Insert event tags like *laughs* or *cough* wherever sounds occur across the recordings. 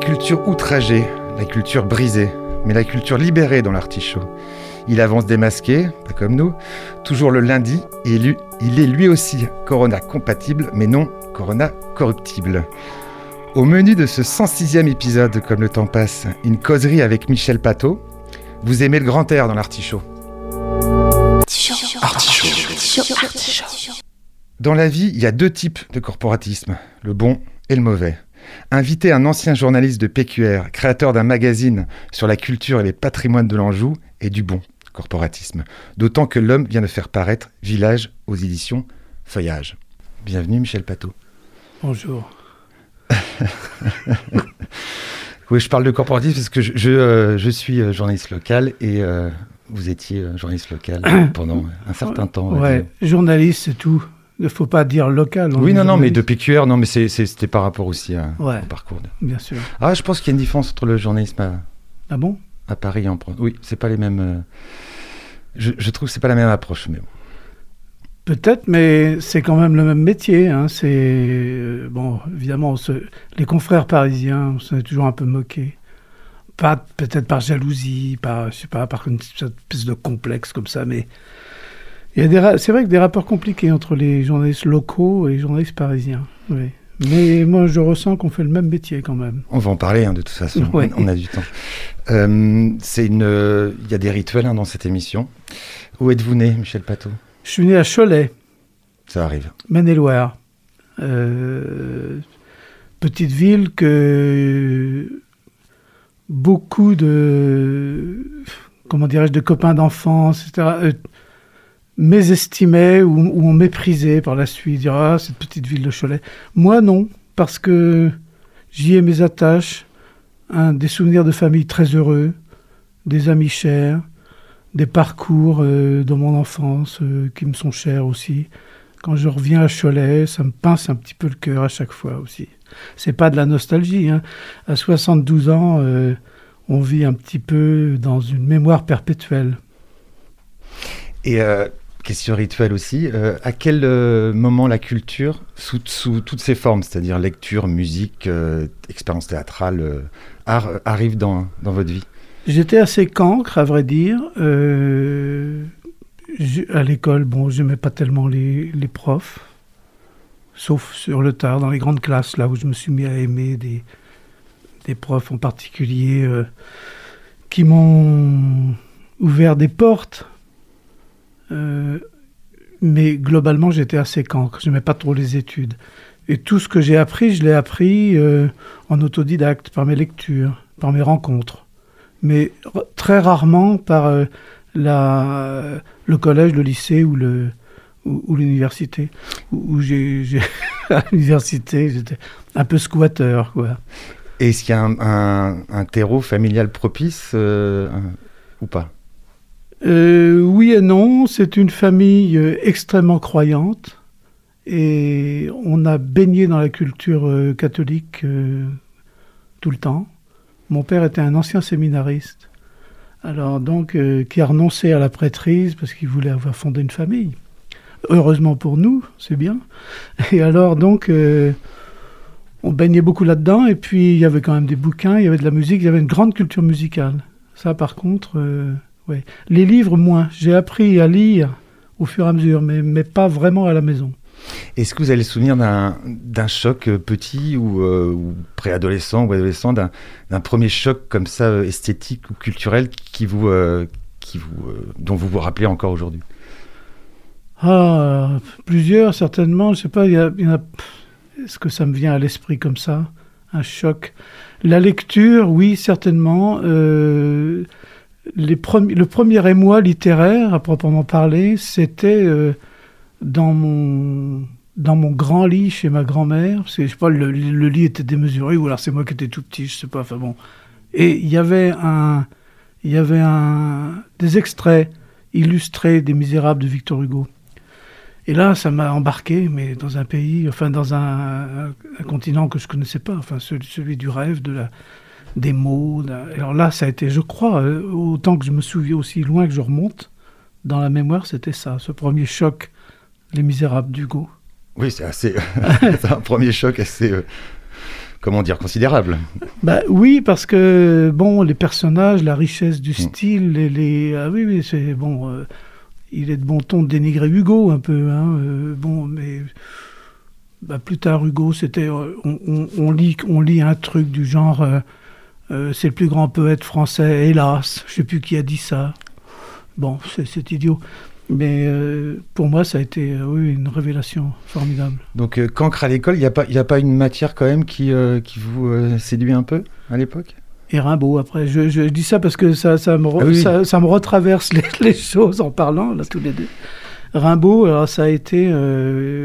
Culture outragée, la culture brisée, mais la culture libérée dans l'artichaut. Il avance démasqué, pas comme nous, toujours le lundi, et lui- il est lui aussi Corona compatible, mais non Corona corruptible. Au menu de ce 106e épisode, comme le temps passe, une causerie avec Michel Pateau. Vous aimez le grand air dans l'artichaut. Dans la vie, il y a deux types de corporatisme, le bon et le mauvais. Inviter un ancien journaliste de PQR, créateur d'un magazine sur la culture et les patrimoines de l'Anjou, est du bon corporatisme. D'autant que l'homme vient de faire paraître Village aux éditions Feuillage. Bienvenue Michel Pateau. Bonjour. *laughs* Oui, je parle de corporatisme parce que je, je, euh, je suis euh, journaliste local et euh, vous étiez journaliste local *coughs* pendant un certain temps. Ouais, journaliste, c'est tout. Il ne faut pas dire local. Oui, non, non, mais de. PQR, non, mais c'était par rapport aussi à, Ouais. au parcours. de- Bien sûr. Ah, je pense qu'il y a une différence entre le journalisme à, Ah bon? à Paris et en France. Oui, c'est pas les mêmes. euh, Je, je trouve que c'est pas la même approche, mais bon. Peut-être, mais c'est quand même le même métier. hein. C'est euh, bon, évidemment, se- les confrères parisiens, on s'en est toujours un peu moqué. Pas peut-être par jalousie, par je sais pas, par une espèce de complexe comme ça, mais il y a des, c'est vrai que des rapports compliqués entre les journalistes locaux et les journalistes parisiens. Oui. Mais moi, je ressens qu'on fait le même métier quand même. On va en parler hein, de toute façon. Ouais. On a du temps. Euh, c'est une. euh, Il y a des rituels hein, dans cette émission. Où êtes-vous né, Michel Pateau Je suis né à Cholet. Ça arrive. Maine-et-Loire. Euh, petite ville que beaucoup de, comment dirais-je, de copains d'enfance, etc., mésestimaient ou, ou ont méprisé par la suite, dire ah cette petite ville de Cholet. Moi non, parce que j'y ai mes attaches, hein, des souvenirs de famille très heureux, des amis chers, des parcours euh, de mon enfance euh, qui me sont chers aussi. Quand je reviens à Cholet, ça me pince un petit peu le cœur à chaque fois aussi. C'est pas de la nostalgie. Hein. À 72 ans, euh, on vit un petit peu dans une mémoire perpétuelle. Et euh, question rituelle aussi. euh, à quel euh, moment la culture, sous, toutes ses formes, c'est-à-dire lecture, musique, euh, expérience théâtrale, art, arrive dans, votre vie? J'étais assez cancre, à vrai dire. À l'école, bon, j'aimais pas tellement les, profs, sauf sur le tard, dans les grandes classes, là où je me suis mis à aimer des, profs en particulier qui m'ont ouvert des portes. Euh, mais globalement, j'étais assez cancre. Je n'aimais pas trop les études. Et tout ce que j'ai appris, je l'ai appris euh, en autodidacte, par mes lectures, par mes rencontres mais très rarement par euh, le collège, le lycée ou l'université. Où, *laughs* à l'université, j'étais un peu squatter, quoi. Est-ce qu'il y a un, terreau familial propice ou pas? Euh, oui et non, c'est une famille euh, extrêmement croyante et on a baigné dans la culture euh, catholique tout le temps. Mon père était un ancien séminariste, alors donc qui a renoncé à la prêtrise parce qu'il voulait avoir fondé une famille. Heureusement pour nous, c'est bien. Et alors donc on baignait beaucoup là-dedans et puis il y avait quand même des bouquins, il y avait de la musique, il y avait une grande culture musicale. Ça par contre. Les livres, moins. J'ai appris à lire au fur et à mesure, mais, mais pas vraiment à la maison. Est-ce que vous avez le souvenir d'un choc euh, petit ou, euh, ou préadolescent ou adolescent, d'un premier choc comme ça euh, esthétique ou culturel qui vous, euh, qui vous, euh, dont vous vous rappelez encore aujourd'hui? Ah, plusieurs, certainement. Je sais pas, y a, y a- Est-ce que ça me vient à l'esprit comme ça? Un choc. La lecture, oui, certainement. Les le premier émoi littéraire, à proprement parler, c'était euh, dans mon dans mon grand lit chez ma grand-mère. Je sais pas, le, lit était démesuré, ou alors c'est moi qui étais tout petit, je sais pas. Enfin bon. Et il y avait un, il y avait un, des extraits illustrés des Misérables de Victor Hugo. Et là, ça m'a embarqué, mais dans un pays, enfin dans un, continent que je connaissais pas, enfin celui du rêve, de la, des mots. Alors là, ça a été, je crois, euh, autant que je me souviens, aussi loin que je remonte, dans la mémoire, c'était ça, ce premier choc, Les Misérables d'Hugo. Oui, c'est assez. *laughs* c'est un premier choc assez. euh, comment dire Considérable. Bah oui, parce que bon, les personnages, la richesse du Mm. style, les, les- ah oui, oui, c'est bon. euh, il est de bon ton de dénigrer Hugo un peu, hein, euh, bon, mais bah, plus tard Hugo, c'était, on, on- on lit, on lit un truc du genre, euh, c'est le plus grand poète français, hélas, je sais plus qui a dit ça. Bon, c'est, idiot. Mais euh, pour moi, ça a été euh, oui, une révélation formidable. Donc, euh, cancre à l'école, il n'y a, pas- il y a pas une matière quand même qui, qui vous séduit un peu à l'époque? Et Rimbaud, après. Je, je dis ça parce que ça, ça, me, re- Ah oui. ça, ça me retraverse les, *laughs* les choses en parlant, là, tous les deux. Rimbaud, alors ça a été,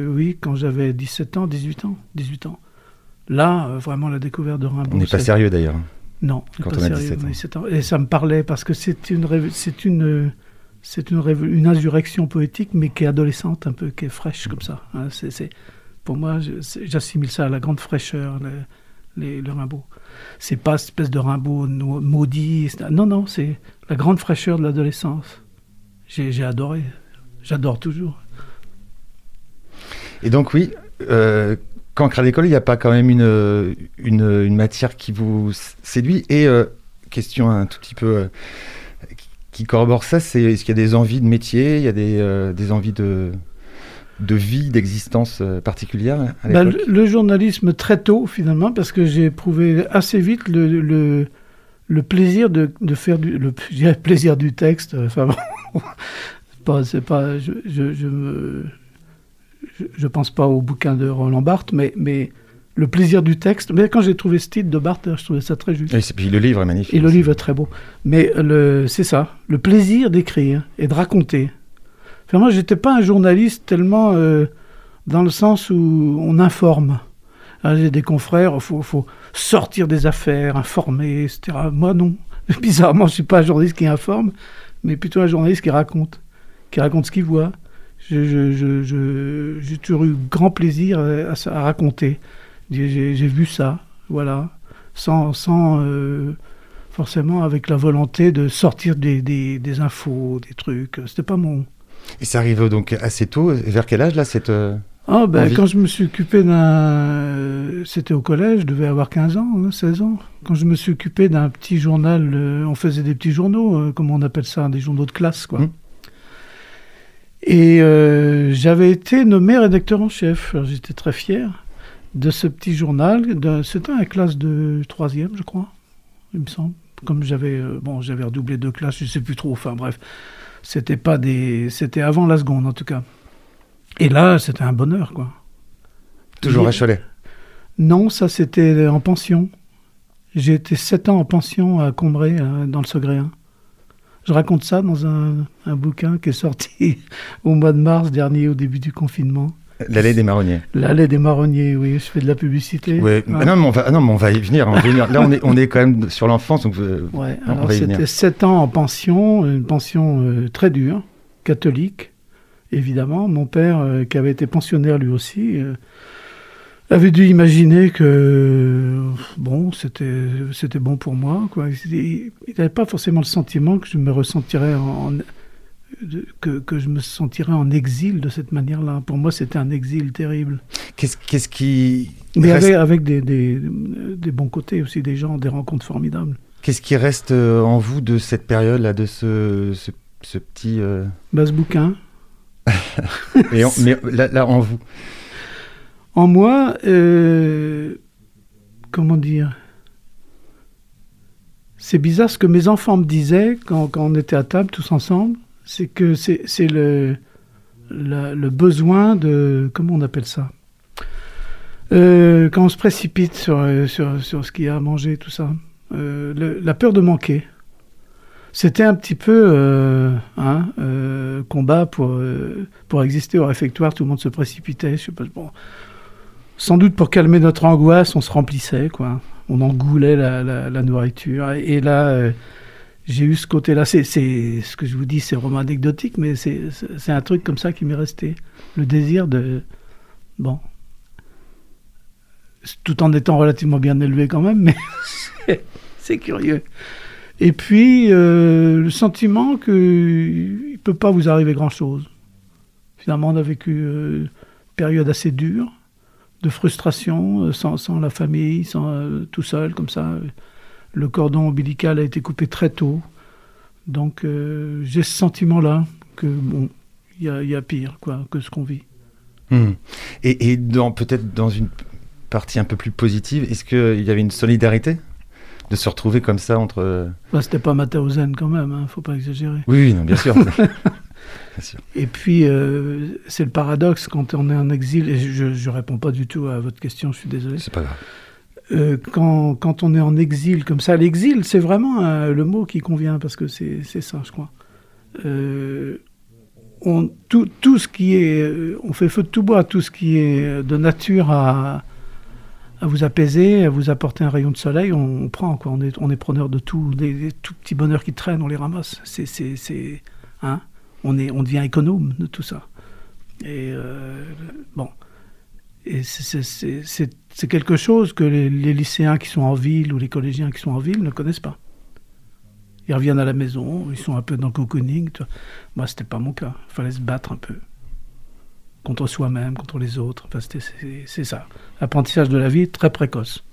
oui, quand j'avais 17 ans, 18 ans, 18 ans. Là, vraiment, la découverte de Rimbaud. On n'est pas sérieux d'ailleurs. Non, quand on a sérieux, 17 ans. 17 ans. Et ça me parlait parce que c'est une, c'est une, c'est une, une insurrection poétique, mais qui est adolescente, un peu, qui est fraîche comme ça. hein. C'est, pour moi, j'assimile ça à la grande fraîcheur, le, les- le Rimbaud. C'est pas cette espèce de Rimbaud no- maudit. Non, non, c'est la grande fraîcheur de l'adolescence. J'ai, j'ai adoré. J'adore toujours. Et donc, oui, euh, cancre à l'école, il n'y a pas quand même une, une, une matière qui vous séduit. Et euh, question un tout petit peu euh, qui- corrobore ça, c'est est-ce qu'il y a des envies de métier, il y a des, euh, des envies de, de vie, d'existence particulière à Bah, le, le journalisme très tôt, finalement, parce que j'ai éprouvé assez vite le, le, le plaisir de, de faire du le plaisir du texte. Enfin, bon, *laughs* c'est pas, c'est pas, je, je, je, me- je, je pense pas au bouquin de Roland Barthes, mais, mais le plaisir du texte. Mais quand j'ai trouvé ce titre de Barthes, je trouvais ça très juste. Et puis le livre est magnifique. Et le livre est très beau. Mais c'est ça, le plaisir d'écrire et de raconter. Enfin, moi, j'étais pas un journaliste tellement euh, dans le sens où on informe. Hein, J'ai des confrères, il faut, faut sortir des affaires, informer, etc. Moi, non. *laughs* Bizarrement, je suis pas un journaliste qui informe, mais plutôt un journaliste qui raconte, qui raconte ce qu'il voit. J'ai toujours eu grand plaisir à, à raconter. J'ai vu ça, voilà, sans, sans euh, forcément avec la volonté de sortir des, des, des infos, des trucs. C'était pas mon. Et ça arrive donc assez tôt. Vers quel âge là cette euh, Ah, ben, quand je me suis occupé d'un. euh, C'était au collège, je devais avoir 15 ans, hein, 16 ans. Quand je me suis occupé d'un petit journal, euh, on faisait des petits journaux, euh, comment on appelle ça, des journaux de classe, quoi. Mhm. Et euh, j'avais été nommé rédacteur en chef. J'étais très fier de ce petit journal. C'était un classe de troisième, je crois, il me semble. Comme j'avais euh, bon, j'avais redoublé deux classes, je sais plus trop. Enfin bref, c'était pas des, c'était avant la seconde en tout cas. Et là, c'était un bonheur, quoi. Toujours à Cholet. Non, ça c'était en pension. J'ai été sept ans en pension à Combray, euh, dans le Segréen. Je raconte ça dans un, un bouquin qui est sorti *laughs* au mois de mars dernier, au début du confinement. L'allée des marronniers. L'allée des marronniers, oui, je fais de la publicité. Ah Non, mais on va, ah non, mais on va y venir. on va y venir. Là, on est, on est quand même sur l'enfance. Donc, euh, Ouais, Non, alors c'était sept ans en pension, une pension euh, très dure, catholique, évidemment. Mon père, euh, qui avait été pensionnaire lui aussi, euh, avait dû imaginer que bon, c'était c'était bon pour moi. Quoi. Il n'avait pas forcément le sentiment que je me ressentirais en, que, que je me sentirais en exil de cette manière-là. Pour moi, c'était un exil terrible. Qu'est-ce qu'est-ce qui Mais reste, avec, avec des, des, des bons côtés aussi, des gens, des rencontres formidables. qu'est-ce qui reste euh, en vous de cette période-là, de ce, ce, ce petit. euh, Bah, ce bouquin, *laughs* Et mais là, là, en vous. En moi, euh, comment dire C'est bizarre ce que mes enfants me disaient quand, on était à table tous ensemble. C'est que c'est le, besoin de. Comment on appelle ça Euh, Quand on se précipite sur, euh, sur, sur ce qu'il y a à manger, tout ça. La peur de manquer. C'était un petit peu euh, hein, combat pour, pour exister au réfectoire. Tout le monde se précipitait. Je sais bon, sans doute pour calmer notre angoisse, on se remplissait, quoi. On engoulait la, nourriture. Et, là, euh, j'ai eu ce côté-là. C'est, ce que je vous dis, c'est vraiment anecdotique, mais c'est, un truc comme ça qui m'est resté. Le désir de. Bon. Tout en étant relativement bien élevé quand même, mais *laughs* c'est, curieux. Et puis, euh, le sentiment qu'il ne peut pas vous arriver grand-chose. Finalement, on a vécu euh, une période assez dure de frustration, euh, sans, sans la famille, sans, euh, tout seul, comme ça. Le cordon ombilical a été coupé très tôt. Donc euh, j'ai ce sentiment-là que, bon, il y a, il y a pire quoi, que ce qu'on vit. Hmm. Et, et dans peut-être dans une partie un peu plus positive, est-ce qu'il y avait une solidarité de se retrouver comme ça entre... Enfin, C'était pas Mauthausen quand même, hein, faut pas exagérer. Oui, oui, non, bien sûr. *laughs* Et puis, euh, c'est le paradoxe quand on est en exil, et je ne réponds pas du tout à votre question, je suis désolé. C'est pas grave. Euh, quand, quand on est en exil comme ça, l'exil, c'est vraiment euh, le mot qui convient, parce que c'est ça, je crois. On, tout, tout ce qui est, on fait feu de tout bois, tout ce qui est de nature à, à vous apaiser, à vous apporter un rayon de soleil, on, on prend, quoi. On est, on est preneur de tout. Les, les tout petits bonheurs qui traînent, on les ramasse. C'est, hein on, est, on devient économe de tout ça. Et euh, bon. C'est- quelque chose que les, lycéens qui sont en ville ou les collégiens qui sont en ville ne connaissent pas. Ils reviennent à la maison, ils sont un peu dans le cocooning. tu vois. Moi, c'était pas mon cas. Il fallait se battre un peu. Contre soi-même, contre les autres. Enfin, c'est ça. Apprentissage de la vie très précoce.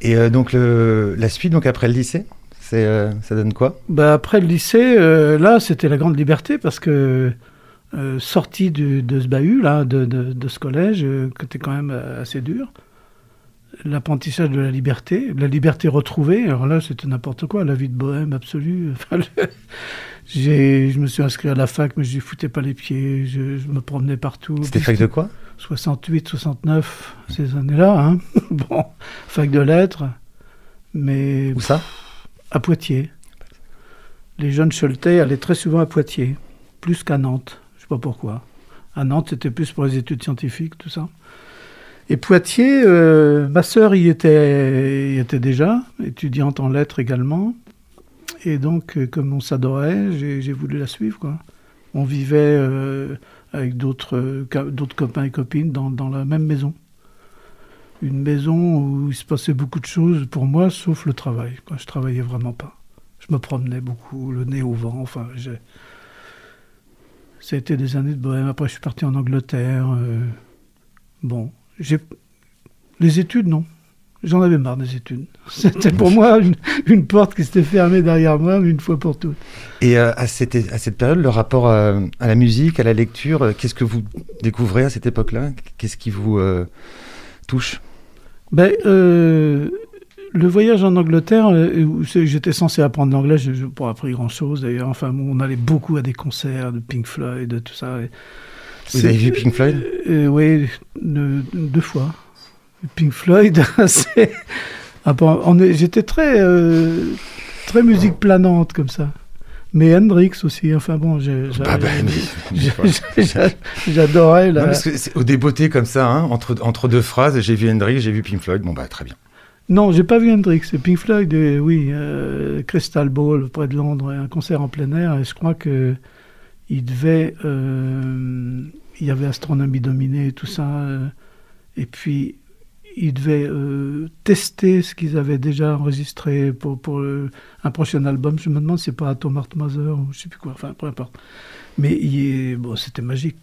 Et euh, donc la suite, donc après le lycée, c'est, euh, ça donne quoi? Bah, après le lycée, euh, là, c'était la grande liberté parce que euh, sorti du- de ce bahut, là, de, de- de ce collège, euh, qui était quand même assez dur, l'apprentissage de la liberté, la liberté retrouvée, alors là, c'était n'importe quoi, la vie de bohème absolue. *laughs* Enfin, le- je me suis inscrit à la fac, mais je n'y foutais pas les pieds, je, je me promenais partout. C'était fac de quoi? 68, 69, ces années-là, hein. *laughs* bon, fac de lettres, mais Où ça? À Poitiers. Les jeunes Choletais allaient très souvent à Poitiers, plus qu'à Nantes. Je sais pas pourquoi. À Nantes, c'était plus pour les études scientifiques, tout ça. Et Poitiers, euh, ma sœur y était, y était déjà, étudiante en lettres également. Et donc, euh, comme on s'adorait, j'ai voulu la suivre. On vivait euh, avec d'autres copains et copines dans la même maison. Une maison où il se passait beaucoup de choses pour moi, sauf le travail. Quoi. Je travaillais vraiment pas. Je me promenais beaucoup, le nez au vent. Enfin, ça a été des années de bohème. Après, je suis parti en Angleterre. euh, Bon, j'ai les études, non. J'en avais marre des études. *laughs* C'était pour moi une, porte qui s'était fermée derrière moi une fois pour toutes. Et euh, à, cette, période, le rapport à, à la musique, à la lecture, euh, qu'est-ce que vous découvrez à cette époque-là? Qu'est-ce qui vous euh, touche? Ben, euh, le voyage en Angleterre, euh, j'étais censé apprendre l'anglais, je n'ai pas appris grand-chose d'ailleurs. Enfin, on allait beaucoup à des concerts de Pink Floyd, de tout ça. Vous c'est- avez vu Pink Floyd? Euh, Oui, deux, deux fois. Pink Floyd, *laughs* c'est... Ah bon, J'étais très, très musique planante comme ça. Mais Hendrix aussi, enfin bon, Ah bah, j'ai- *laughs* j'adorais Non, la... parce que au débeauté comme ça, hein, entre, entre deux phrases, j'ai vu Hendrix, j'ai vu Pink Floyd, bon bah très bien. Non, j'ai pas vu Hendrix. C'est Pink Floyd, oui, euh, Crystal Ball près de Londres, un concert en plein air. Et je crois que il devait, euh, il y avait Astronomie dominée et tout ça. euh, et puis il devait euh, tester ce qu'ils avaient déjà enregistré pour, le- un prochain album. Je me demande si c'est pas Atom Heart Mother ou je sais plus quoi. Enfin, peu importe. Mais il est- bon, c'était magique.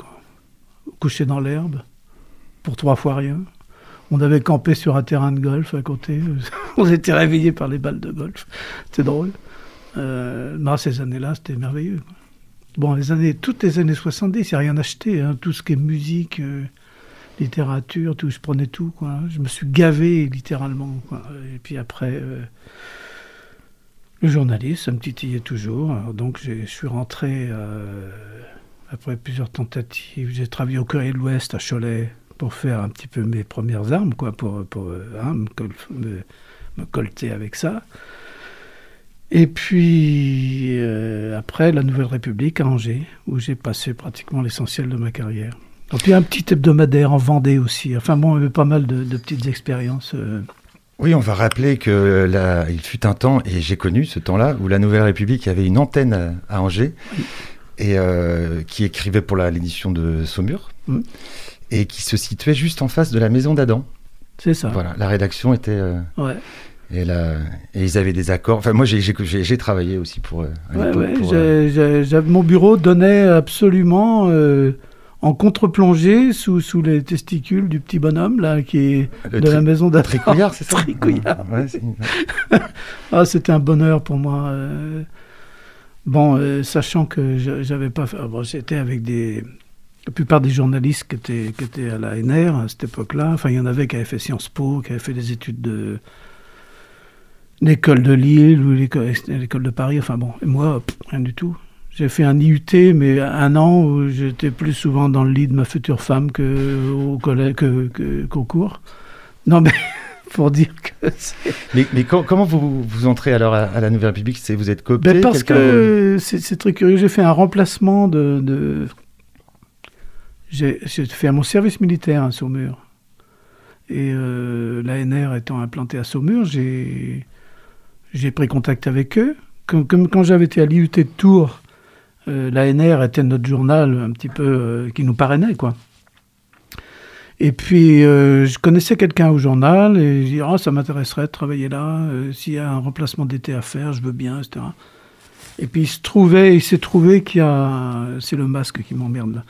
Couché dans l'herbe pour trois fois rien. On avait campé sur un terrain de golf à côté. *laughs* On était réveillés par les balles de golf. C'était drôle. Euh, non, ces années-là, c'était merveilleux. bon, les années, toutes les années 70, il n'y a rien acheté. Hein, tout ce qui est musique, euh, littérature, tout, je prenais tout. Quoi. Je me suis gavé littéralement. Quoi. Et puis après, euh, le journaliste, ça me titillait toujours. Donc je suis rentré euh, après plusieurs tentatives. J'ai travaillé au Courrier de l'Ouest à Cholet pour faire un petit peu mes premières armes, quoi, pour, pour hein, me, col- me- me colter avec ça. Et puis euh, après, la Nouvelle République à Angers, où j'ai passé pratiquement l'essentiel de ma carrière. Et puis un petit hebdomadaire en Vendée aussi. Enfin bon, il y avait pas mal de, de petites expériences. euh. Oui, on va rappeler que là, il fut un temps, et j'ai connu ce temps-là, où la Nouvelle République avait une antenne à, Angers, et euh, qui écrivait pour l'édition de Saumur, et qui se situait juste en face de la maison d'Adam. C'est ça. Voilà, la rédaction était... euh, Ouais. et, là, et ils avaient des accords. Enfin, moi, j'ai- travaillé aussi pour... euh, à Ouais, ouais, pour, mon bureau donnait absolument en contre-plongée sous, sous les testicules du petit bonhomme là qui est le de la maison d'Adam. Tricouillard, c'est *laughs* ça? Tricouillard. Ouais, *laughs* Ah, c'était un bonheur pour moi. euh. Bon, euh, sachant que j'avais pas. fait- ah, bon, j'étais avec des. La plupart des journalistes qui étaient, qui étaient à la NR à cette époque-là. Enfin, il y en avait qui avaient fait Sciences Po, qui avaient fait des études de l'école de Lille ou l'école l'école de Paris. Enfin bon, et moi, pff, rien du tout. J'ai fait un IUT, mais un an où j'étais plus souvent dans le lit de ma future femme que au collège, que, que- qu'au cours. Non, mais *laughs* pour dire que c'est Mais, mais co- comment vous, vous entrez alors à, à la Nouvelle République? C'est Vous êtes coopté Ben, parce que c'est c'est très curieux. J'ai fait un remplacement de. de- J'ai j'ai fait mon service militaire à Saumur. Et euh, l'ANR étant implanté à Saumur, j'ai j'ai pris contact avec eux. Comme, comme quand j'avais été à l'IUT de Tours, l'ANR était notre journal un petit peu euh, qui nous parrainait, quoi. Et puis, euh, je connaissais quelqu'un au journal et je dis, Ah, ça m'intéresserait de travailler là. euh, S'il y a un remplacement d'été à faire, je veux bien, etc. Et puis, il se trouvait, il s'est trouvé qu'il y a, c'est le masque qui m'emmerde là.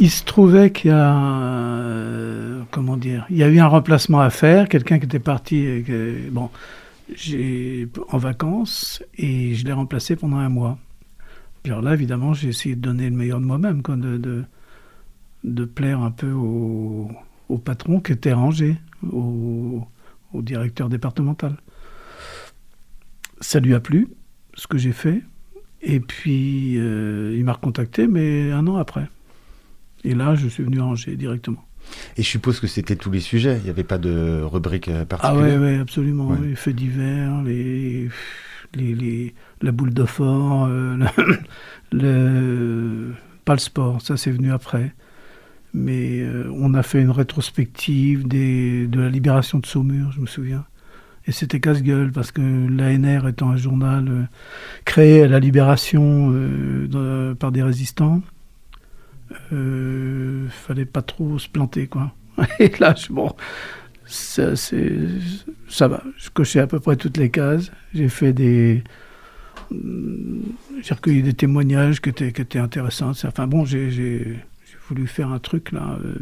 Il se trouvait qu'il y a, euh, comment dire, il y a eu un remplacement à faire, quelqu'un qui était parti, et bon, en vacances et je l'ai remplacé pendant un mois. Puis alors là, évidemment, j'ai essayé de donner le meilleur de moi-même, quoi, de, de, de plaire un peu au, au patron qui était rangé, au, au directeur départemental. Ça lui a plu, ce que j'ai fait. Et puis, euh, il m'a recontacté, mais un an après. Et là, je suis venu à Angers directement. Et je suppose que c'était tous les sujets. Il n'y avait pas de rubrique euh, Ah particulière. ouais, ouais, absolument. Ouais. Les faits divers, les, les, les- la boule de fort, euh, *laughs* pas le sport, ça c'est venu après. Mais euh, on a fait une rétrospective de la libération de Saumur, je me souviens. Et c'était casse-gueule parce que l'ANR étant un journal euh, créé à la libération par des résistants, fallait pas trop se planter quoi. *laughs* Et là, je, bon, ça, ça va. Je cochais à peu près toutes les cases. J'ai fait des. J'ai recueilli des témoignages qui étaient, qui étaient intéressants. Enfin bon, j'ai, voulu faire un truc là, euh,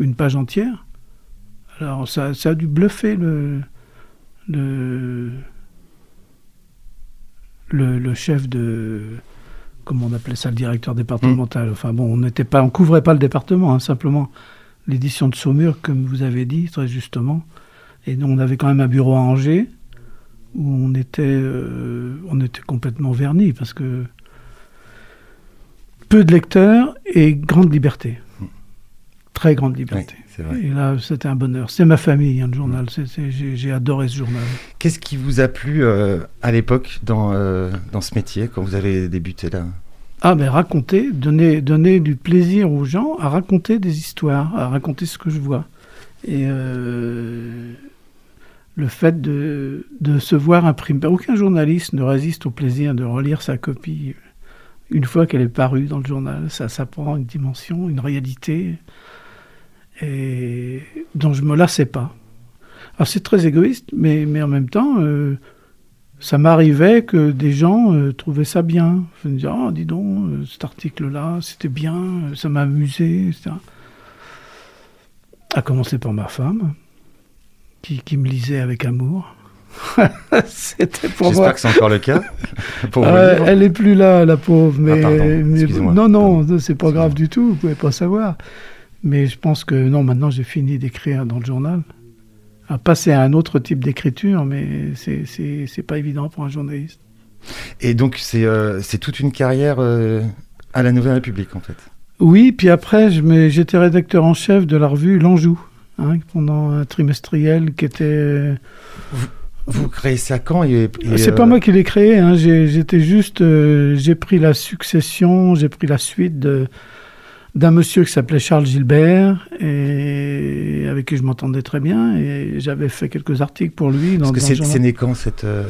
une page entière. Alors ça, ça a dû bluffer le. le le, le chef de, comment on appelait ça, le directeur départemental. Enfin bon, on n'était pas, on couvrait pas le département, hein, simplement l'édition de Saumur, comme vous avez dit très justement. Et nous, on avait quand même un bureau à Angers où on était, euh, on était complètement verni parce que peu de lecteurs et grande liberté, très grande Oui, liberté. c'est vrai. Et là, c'était un bonheur. C'est ma famille, hein, le journal. C'est- c'est- j'ai, adoré ce journal. Qu'est-ce qui vous a plu euh, à l'époque dans, euh, dans ce métier, quand vous avez débuté là? Ah, ben raconter, donner, donner du plaisir aux gens à raconter des histoires, à raconter ce que je vois. Et le fait de, se voir imprimer. Aucun journaliste ne résiste au plaisir de relire sa copie une fois qu'elle est parue dans le journal. Ça, ça prend une dimension, une réalité et dont je me lassais pas. Alors c'est très égoïste, mais, en même temps, euh, ça m'arrivait que des gens euh, trouvaient ça bien. Je me disais, ah, dis donc, euh, cet article-là, c'était bien, ça m'a amusé, etc. À commencer par ma femme, qui, qui me lisait avec amour. *laughs* C'était pour J'espère moi. que c'est encore le cas. *laughs* pour Euh, elle est plus là, la pauvre. Mais, Ah, pardon, mais- non, non, c'est pas grave du tout. Vous pouvez pas savoir. Mais je pense que non, maintenant j'ai fini d'écrire dans le journal. À passer à un autre type d'écriture, mais c'est c'est c'est pas évident pour un journaliste. Et donc, c'est euh, c'est toute une carrière euh, à la Nouvelle République, en fait. Oui, puis après, je j'étais rédacteur en chef de la revue L'Anjou, hein, pendant un trimestriel qui était. Vous créez ça quand et, et, C'est euh, pas moi qui l'ai créé, hein, j'ai- j'étais juste. euh, j'ai pris la succession, j'ai pris la suite de- d'un monsieur qui s'appelait Charles Gilbert, et avec qui je m'entendais très bien, et j'avais fait quelques articles pour lui. Dans, Parce que c'est c'est né quand cette. euh,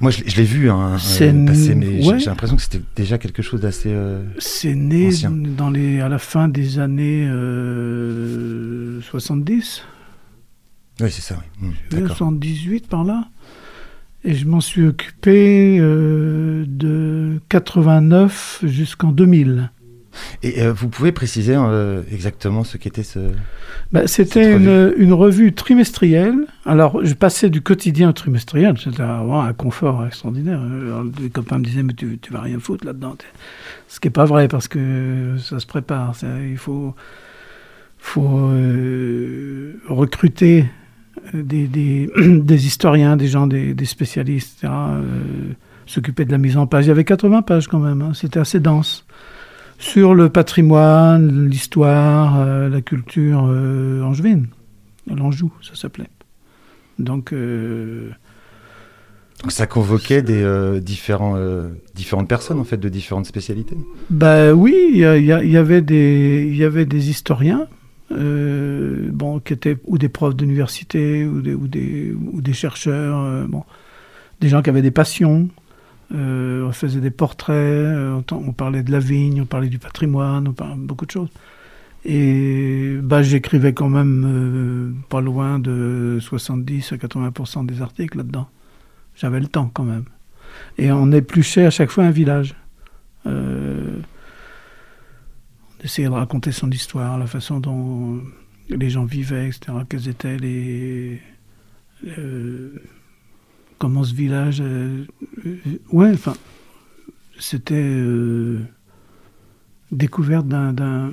Moi, je, l'ai- je l'ai vu hein, euh, C'est passer, mais j'ai- ouais. j'ai l'impression que c'était déjà quelque chose d'assez. euh, C'est né Ancien. dans les, à la fin des années euh, 70. Oui, c'est ça, oui. D'accord. 78 par là. Et je m'en suis occupé euh, de 89 jusqu'en 2000. Et euh, vous pouvez préciser euh, exactement ce qu'était ce. Bah, C'était une, une revue trimestrielle. Alors, je passais du quotidien au trimestriel. C'était vraiment un confort extraordinaire. Alors, les copains me disaient, mais tu, tu vas rien foutre là-dedans. Ce qui n'est pas vrai parce que ça se prépare. Ça, il faut, faut euh, recruter des, des, *clears throat* des historiens, des gens, des, des spécialistes, etc. euh, S'occuper de la mise en page. Il y avait 80 pages quand même. hein. C'était assez dense sur le patrimoine, l'histoire, euh, la culture euh, angevine. L'Anjou, ça s'appelait. Donc, euh, Donc ça convoquait des euh, différents, euh, différentes personnes en fait de différentes spécialités. bah oui, il y, avait des, il y avait des historiens, euh, bon, qui étaient ou des profs d'université ou des, ou des, ou des chercheurs, bon, des gens qui avaient des passions. Euh, on faisait des portraits, euh, on, parlait de la vigne, on parlait du patrimoine, on parlait beaucoup de choses. Et bah, j'écrivais quand même euh, pas loin de 70 à 80% des articles là-dedans. J'avais le temps quand même. Et on épluchait à chaque fois un village. On essayait de raconter son histoire, la façon dont les gens vivaient, etc. Quels étaient les. Comment ce village. euh, euh, ouais, enfin. C'était. euh, découverte d'un.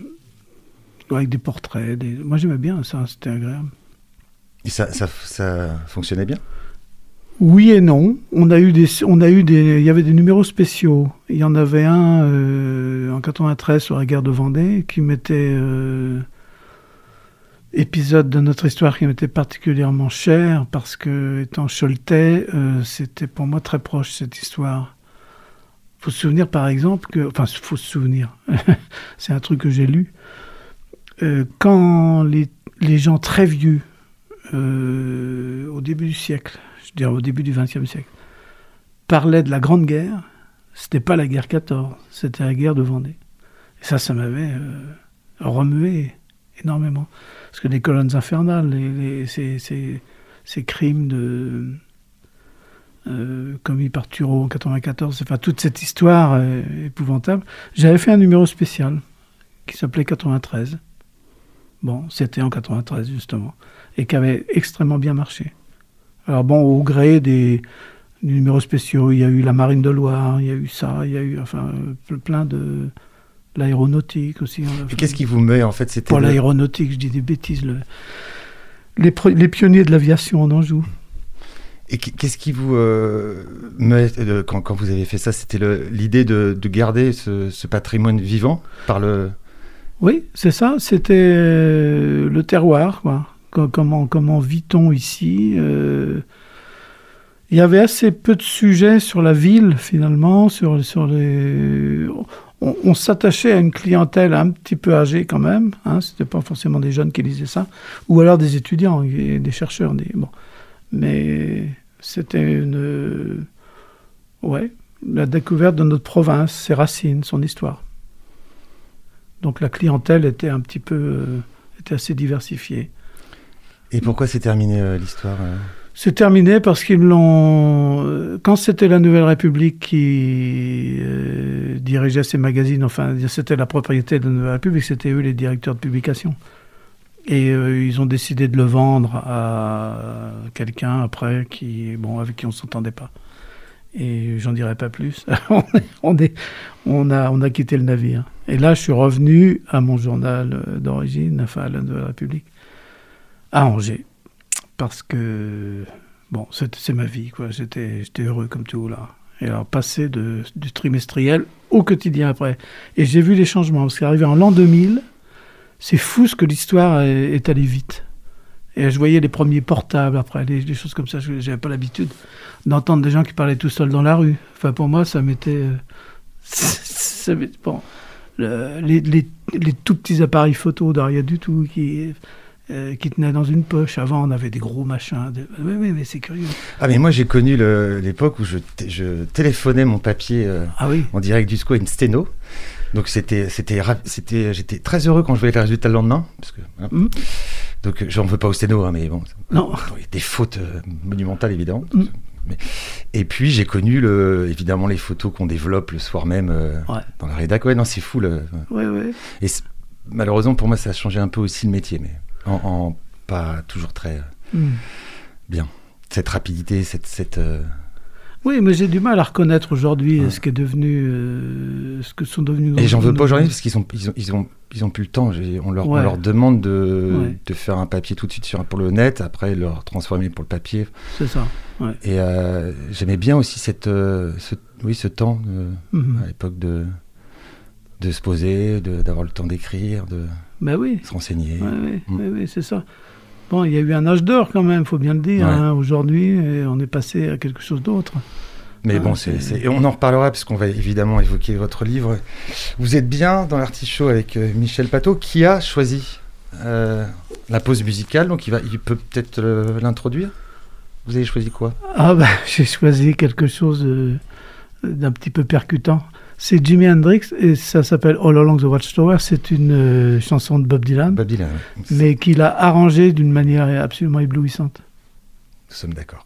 avec des portraits. Des... Moi j'aimais bien ça, c'était agréable. Et ça, ça, ça fonctionnait bien? Oui et non. On a eu des, on a eu des, il y avait des numéros spéciaux. Il y en avait un euh, en 93 sur la guerre de Vendée qui euh, épisode de notre histoire qui m'était particulièrement cher parce que étant Choletais, euh, c'était pour moi très proche cette histoire. Faut se souvenir par exemple que, enfin, faut se souvenir. *laughs* C'est un truc que j'ai lu. Euh, quand les, les gens très vieux euh, au début du siècle, je dirais au début du XXe siècle, parlaient de la Grande Guerre, c'était pas la guerre 14, c'était la guerre de Vendée. Et ça, ça m'avait remué énormément. Parce que les colonnes infernales, les, les- ces, crimes euh, commis par Thureau en 94, enfin toute cette histoire euh, épouvantable, j'avais fait un numéro spécial qui s'appelait 93. Bon, c'était en 93 justement, et qui avait extrêmement bien marché. Alors bon, au gré des, des numéros spéciaux, il y a eu la Marine de Loire, il y a eu ça, il y a eu enfin euh, plein de l'aéronautique aussi. Et qu'est-ce qui vous met en fait C'était Pour le- l'aéronautique, je dis des bêtises. le- Les, pre- les pionniers de l'aviation en Anjou. Et qu- qu'est-ce qui vous euh, met euh, quand, quand vous avez fait ça C'était le- l'idée de, de garder ce, ce patrimoine vivant par le. Oui, c'est ça, c'était euh, le terroir, quoi. Co- Comment, comment vit-on ici euh, Il y avait assez peu de sujets sur la ville, finalement, sur, sur les... On, s'attachait à une clientèle un petit peu âgée quand même, hein, c'était pas forcément des jeunes qui lisaient ça, ou alors des étudiants, des chercheurs. Mais c'était une... Ouais, la découverte de notre province, ses racines, son histoire. Donc la clientèle était un petit peu, euh, était assez diversifiée. Et pourquoi c'est terminé euh, l'histoire euh? C'est terminé parce qu'ils l'ont. euh, Quand c'était la Nouvelle République qui euh, dirigeait ces magazines, enfin c'était la propriété de la Nouvelle République, c'était eux les directeurs de publication. Et euh, ils ont décidé de le vendre à quelqu'un après qui, bon, avec qui on s'entendait pas. Et j'en dirai pas plus. *laughs* on, est- on, a, on a quitté le navire. Et là, je suis revenu à mon journal d'origine, enfin à la Nouvelle République, à Angers. Parce que, bon, c'est ma vie, quoi. J'étais heureux comme tout, là. Et alors, passer du trimestriel au quotidien après. Et j'ai vu les changements. Parce qu'arrivé en l'an 2000, c'est fou ce que l'histoire est, allée vite. Et je voyais les premiers portables après, des choses comme ça. Je n'avais pas l'habitude d'entendre des gens qui parlaient tout seuls dans la rue. Enfin, pour moi, ça m'était. euh, *laughs* bon, le- les, les- les tout petits appareils photo de rien du tout euh, qui tenaient dans une poche. Avant, on avait des gros machins. Oui, oui, mais c'est curieux. Ah, mais moi, j'ai connu l'époque où je, téléphonais mon papier euh, Ah oui. en direct du SCO à une sténo. Donc, c'était, c'était, rap- c'était, j'étais très heureux quand je voyais les résultats le lendemain. Parce que, voilà. Mm. Donc, euh, j'en veux pas au sténo, hein, mais bon. Non. *laughs* Des fautes euh, monumentales, évidemment. Mm. Mais- et puis, j'ai connu, le, évidemment, les photos qu'on développe le soir même Ouais. dans la rédac. Ouais, non, c'est fou. Le... Et malheureusement, pour moi, ça a changé un peu aussi le métier, mais en, en pas toujours très euh, Mm. bien. Cette rapidité, cette. cette euh, Oui, mais j'ai du mal à reconnaître aujourd'hui Ouais. ce qui est devenu, euh, ce que sont devenus. Et j'en veux pas journalistes parce qu'ils ont, ils ont, ils ont, ils ont plus le temps. On leur, on leur demande de, Ouais. de faire un papier tout de suite sur, pour le net, après le transformer pour le papier. C'est ça. Et euh, j'aimais bien aussi cette, euh, ce, oui, ce temps euh, Mhm. à l'époque de, de se poser, d'avoir le temps d'écrire, de Ben oui. se renseigner. Oui, oui, Mm. oui, oui, c'est ça. Bon, il y a eu un âge d'or quand même, faut bien le dire. Ouais. hein, Aujourd'hui, on est passé à quelque chose d'autre. Mais Ah, bon, c'est- on en reparlera parce qu'on va évidemment évoquer votre livre. Vous êtes bien dans l'artichaut avec euh, Michel Pateau qui a choisi euh, la pause musicale, donc il, va, il peut peut-être euh, l'introduire. Vous avez choisi quoi? Ah *laughs* ben, j'ai choisi quelque chose d'un petit peu percutant. C'est Jimi Hendrix et ça s'appelle All Along the Watchtower. C'est une euh, chanson de Bob Dylan, Bob Dylan. ouais. mais qu'il a arrangée d'une manière absolument éblouissante. Nous sommes d'accord.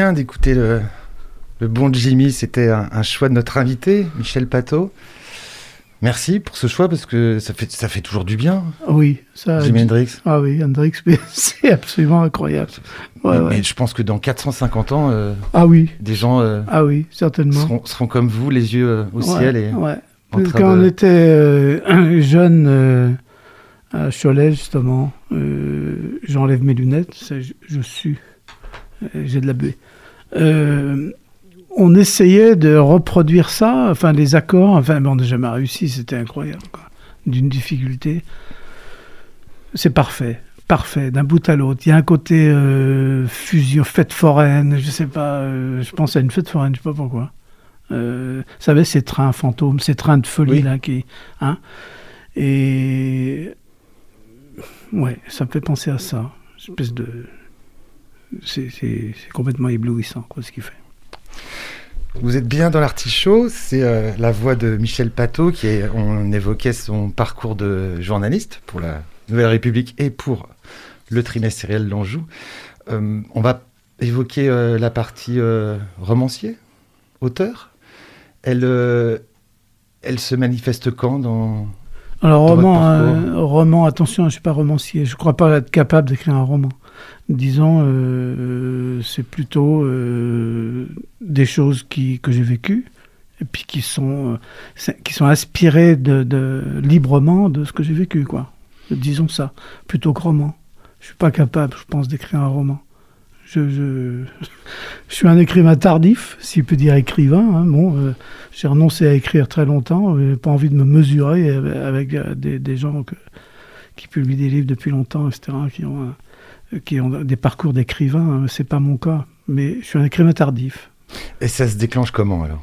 Bien d'écouter le, le bon Jimmy. C'était un, un choix de notre invité, Michel Pateau. Merci pour ce choix parce que ça fait, ça fait toujours du bien, Oui, ça. Jimi Hendrix. Ah oui, Hendrix, *laughs* c'est absolument incroyable. Ouais, mais, ouais. mais je pense que dans 450 ans, euh, Ah oui, des gens euh, ah oui, certainement. seront, seront comme vous, les yeux euh, au Ouais, ciel. Et... Quand de- on était jeune à Cholet, justement, j'enlève mes lunettes, je, je Euh, j'ai de la buée. Euh, on essayait de reproduire ça, enfin les accords, enfin mais on n'a jamais réussi, c'était incroyable, d'une difficulté. C'est parfait, parfait, d'un bout à l'autre. Il y a un côté euh, fusion, fête foraine, je sais pas, euh, je pense à une fête foraine, je sais pas pourquoi. Euh, vous savez, ces trains fantômes, ces trains de folie Oui. là qui. Hein Et. Ouais, ça me fait penser à ça. Une espèce de. C'est complètement éblouissant, quoi, ce qu'il fait. Vous êtes bien dans l'artichaut, c'est euh, la voix de Michel Pateau qui est, on évoquait son parcours de journaliste pour la Nouvelle République et pour le trimestriel L'Anjou. Euh, on va évoquer euh, la partie euh, romancier, auteur. Elle, elle se manifeste quand dans... Alors, roman, euh, roman, attention, je ne suis pas romancier. Je ne crois pas être capable d'écrire un roman. Disons, euh, c'est plutôt euh, des choses qui, que j'ai vécues et puis qui sont, euh, qui sont inspirées de, librement de ce que j'ai vécu, quoi. Disons ça, plutôt que roman. Je suis pas capable, je pense, d'écrire un roman. Je, je, *laughs* suis un écrivain tardif, si on peut dire écrivain. hein. Bon, euh, j'ai renoncé à écrire très longtemps. J'ai pas envie de me mesurer avec euh, des, gens qui publient des livres depuis longtemps, etc., qui ont, qui ont des parcours d'écrivain. hein. C'est pas mon cas, mais je suis un écrivain tardif. Et ça se déclenche comment alors?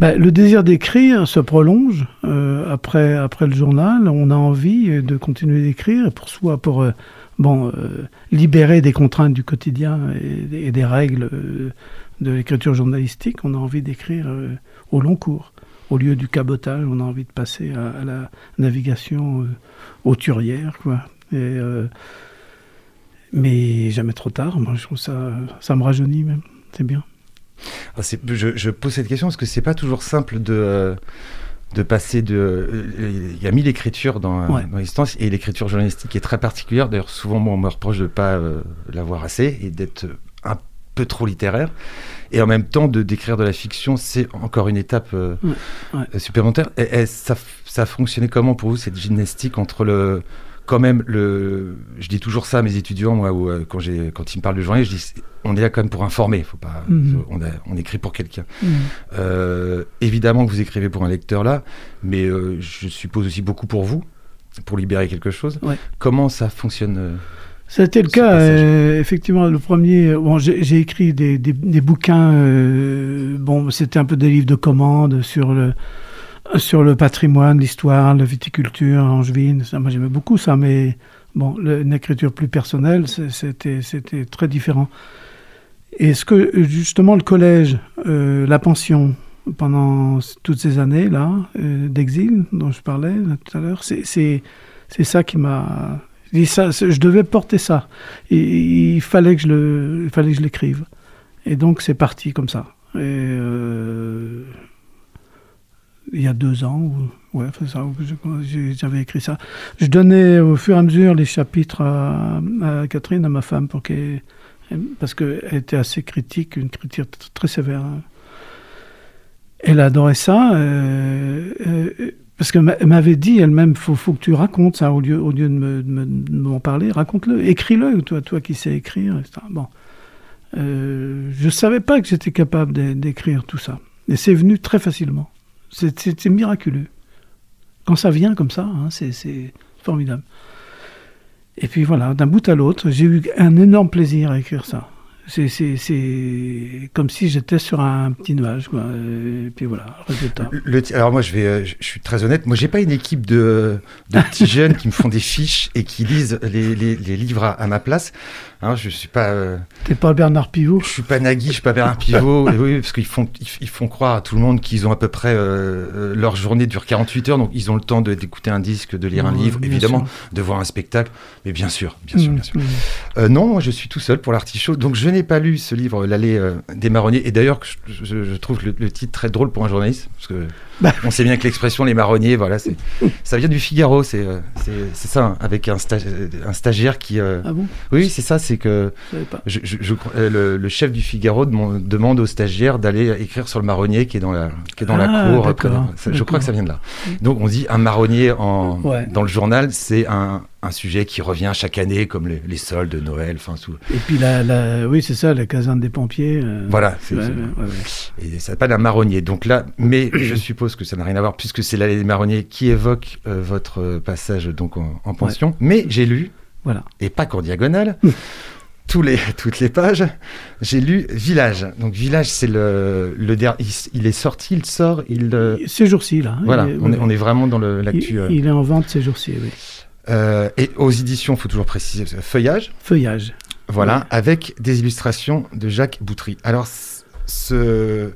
Ben, le désir d'écrire se prolonge euh, après, après le journal. On a envie de continuer d'écrire pour soi, pour euh, bon, euh, libérer des contraintes du quotidien et, et des règles de l'écriture journalistique. On a envie d'écrire au long cours. Au lieu du cabotage, on a envie de passer à, à la navigation euh, auturière. Quoi. Et, mais jamais trop tard. Moi, je trouve ça, ça me rajeunit même. C'est bien. Ah, je, je pose cette question parce que c'est pas toujours simple de, euh, de passer de. euh, Il y a mille écritures dans, euh, Ouais. dans l'existence et l'écriture journalistique est très particulière. D'ailleurs, souvent, moi, on me reproche de ne pas euh, l'avoir assez et d'être un peu trop littéraire. Et en même temps, de d'écrire de la fiction, c'est encore une étape euh, Ouais, ouais. euh, supplémentaire. Et, et ça, ça a fonctionné comment pour vous, cette gymnastique entre le. Quand même, le, je dis toujours ça à mes étudiants, moi, où, euh, quand, j'ai, quand ils me parlent de journée, je dis on est là quand même pour informer, faut pas, Mhm. on, a- on écrit pour quelqu'un. Mhm. Euh, évidemment que vous écrivez pour un lecteur là, mais euh, je suppose aussi beaucoup pour vous, pour libérer quelque chose. Ouais. Comment ça fonctionne euh, C'était le cas, euh, effectivement. Le premier, bon, j'ai j'ai écrit des, des- des bouquins. euh, bon, c'était un peu des livres de commande sur le sur le patrimoine, l'histoire, la viticulture angevine. Ça, moi, j'aimais beaucoup ça, mais bon, une écriture plus personnelle, c'était c'était très différent. Et ce que justement le collège, euh, la pension pendant toutes ces années là euh, d'exil dont je parlais tout à l'heure, c'est ça qui m'a je devais porter ça. Il fallait que je le, fallait que je l'écrive. Et donc c'est parti comme ça. Et euh, il y a deux ans, ou- ouais, j'avais écrit ça. Je donnais au fur et à mesure les chapitres à, Catherine, à ma femme, pour qu'elle, parce qu'elle était assez critique, une critique très sévère. hein. Elle adorait ça. euh, euh, parce qu'elle m'avait dit elle-même, faut, faut que tu racontes ça au lieu, de me- m'en parler, raconte-le, écris-le, toi, toi qui sais écrire. Bon, Euh, je savais pas que j'étais capable d'é- d'écrire tout ça, et c'est venu très facilement. C'est- miraculeux. Quand ça vient comme ça, hein, c'est formidable. Et puis voilà, d'un bout à l'autre, j'ai eu un énorme plaisir à écrire ça. C'est- C'est c'est comme si j'étais sur un petit nuage. Quoi. Et puis voilà, résultat. le, Alors moi, je vais, euh, je, je suis très honnête. Moi, j'ai pas une équipe de, de petits *laughs* jeunes qui me font des fiches et qui lisent les, les- les livres à, à ma place. Hein, je suis pas. euh, T'es pas Bernard Pivot? Je suis pas Nagui, je suis pas Bernard Pivot. *laughs* Oui, parce qu'ils font, ils, ils font croire à tout le monde qu'ils ont à peu près euh, leur journée dure 48 heures, donc ils ont le temps d'écouter un disque, de lire un livre, évidemment, sûr. de voir un spectacle. Mais bien sûr, bien sûr, Mmh, bien sûr. mmh. Euh, non, moi je suis tout seul pour l'artichaut, donc je n'ai pas lu ce livre, L'allée euh, des marronniers, et d'ailleurs, je, trouve le, le titre très drôle pour un journaliste, parce que Bah. on sait bien que l'expression les marronniers, voilà, c'est, ça vient du Figaro, c'est, euh, ça, hein, avec un, stagi- un stagiaire qui. euh, Ah bon? Oui, c'est ça, c'est que Je je, le, le chef du Figaro demande, au stagiaire d'aller écrire sur le marronnier qui est dans la, qui est dans Ah, la cour. d'accord, près de- ça- je crois que ça vient de là. Donc on dit un marronnier en, Ouais. dans le journal, c'est un, un sujet qui revient chaque année, comme les, les soldes de Noël. Enfin, sous... Et puis, la, la- oui, c'est ça, la caserne des pompiers. euh, Voilà, c'est- ouais, ouais. Et ça s'appelle un marronnier. Donc là, mais *clears throat* je suppose que ça n'a rien à voir puisque c'est l'allée des marronniers qui évoque euh, votre euh, passage donc en, en pension. Mais j'ai lu, Voilà. et pas qu'en diagonale, tous les, *laughs* toutes les pages, j'ai lu Village. Donc Village, c'est le, le der- il, il est sorti, il sort, il... Ces jours-ci, là. voilà, il est- on, est, on est vraiment dans l'actu. Il, euh. il est en vente ces jours-ci, oui. Euh, et aux éditions, faut toujours préciser, Feuillage. Feuillage. Voilà, Ouais. avec des illustrations de Jacques Boutry. Alors, ce,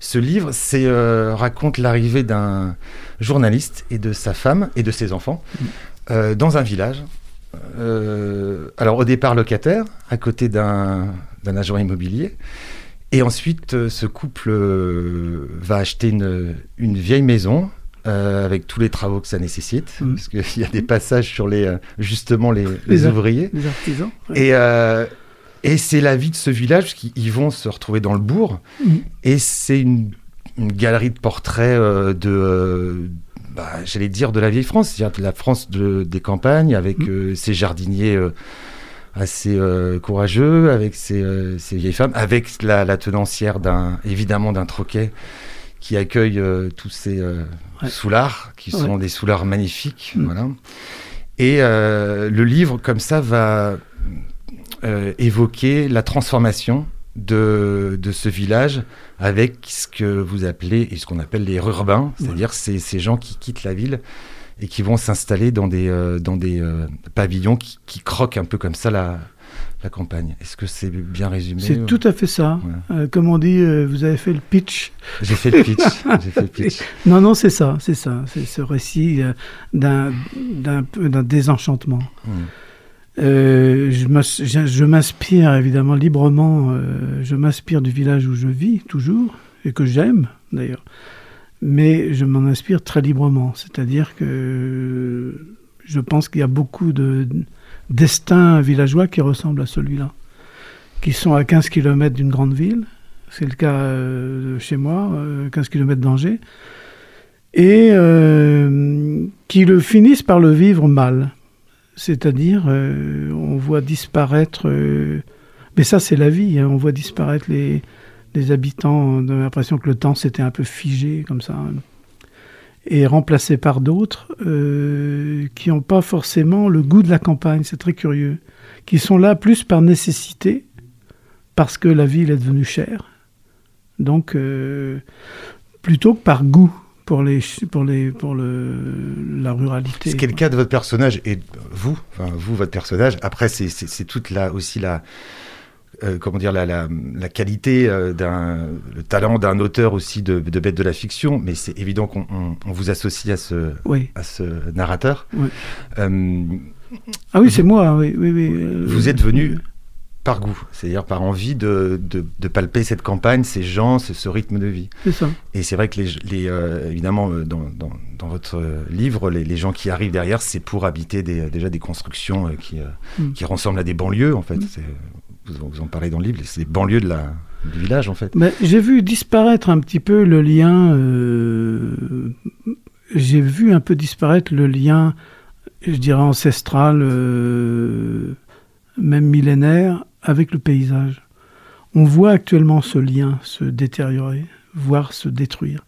ce livre c'est, euh, raconte l'arrivée d'un journaliste et de sa femme et de ses enfants euh, dans un village. Euh, alors, au départ, locataire, à côté d'un d'un agent immobilier. Et ensuite, euh, ce couple va acheter une, une vieille maison euh, avec tous les travaux que ça nécessite. Mm. Parce qu'il *laughs* y a des passages sur les, euh, justement les, les Les ar- ouvriers. Les artisans. ouais. Et, euh, et c'est la vie de ce village, parce qu'ils vont se retrouver dans le bourg. Mhm. Et c'est une, une galerie de portraits euh, de, bah, j'allais dire, de la vieille France, c'est-à-dire de la France de- des campagnes, avec euh, ces jardiniers assez euh, courageux, avec ces, euh, vieilles femmes, avec la, la tenancière, d'un, évidemment, d'un troquet qui accueille euh, tous ces euh, Ouais. soulards, qui Ouais. sont des soulards magnifiques. Mhm. Voilà. Et euh, le livre, comme ça, va euh, évoquer la transformation de, de ce village avec ce que vous appelez et ce qu'on appelle les urbains, c'est-à-dire ces, ces gens qui quittent la ville et qui vont s'installer dans des, dans des pavillons qui, qui croquent un peu comme ça la, la campagne. Est-ce que c'est bien résumé C'est ou- tout à fait ça. Ouais. Euh, comme on dit, euh, vous avez fait le pitch. J'ai fait le pitch. *laughs* J'ai fait le pitch. Non, non, c'est ça, c'est ça. C'est ce récit euh, d'un d'un peu- d'un désenchantement. Mm. Euh, je m'as- je je m'inspire évidemment librement, je m'inspire du village où je vis toujours, et que j'aime d'ailleurs, mais je m'en inspire très librement. C'est-à-dire que je pense qu'il y a beaucoup de destins villageois qui ressemblent à celui-là, qui sont à 15 km d'une grande ville. C'est le cas euh, chez moi, euh, 15 km d'Angers, et euh, qui le finissent par le vivre mal. C'est-à-dire, euh, on voit disparaître, euh, mais ça c'est la vie, hein, on voit disparaître les, les habitants, on a l'impression que le temps s'était un peu figé comme ça, hein, et remplacé par d'autres euh, qui n'ont pas forcément le goût de la campagne, c'est très curieux, qui sont là plus par nécessité, parce que la ville est devenue chère, donc euh, plutôt que par goût pour, les, pour, les, pour le, la ruralité. Ce qui est le cas de votre personnage et vous, enfin vous, votre personnage. Après, c'est- toute la, aussi la, euh, comment dire, la, la, la qualité euh, d'un, le talent d'un auteur aussi de, de bête de la fiction. Mais c'est évident qu'on on- on vous associe à ce, Oui. à ce narrateur. Oui. Euh, Ah oui, c'est moi, oui. vous êtes venu par goût, c'est-à-dire par envie de, de, de palper cette campagne, ces gens, ce, ce rythme de vie. C'est ça. Et c'est vrai que les, les, euh, évidemment, dans, dans, dans votre livre, les, les gens qui arrivent derrière, c'est pour habiter des, déjà des constructions qui, euh, Mm. qui ressemblent à des banlieues, en fait. Mm. C'est- Vous, en- parlez dans le livre, des banlieues de la, du village, en fait. J'ai vu disparaître un petit peu le lien. euh, j'ai vu un peu disparaître le lien, je dirais ancestral, euh, même millénaire, avec le paysage. On voit actuellement ce lien se détériorer, voire se détruire.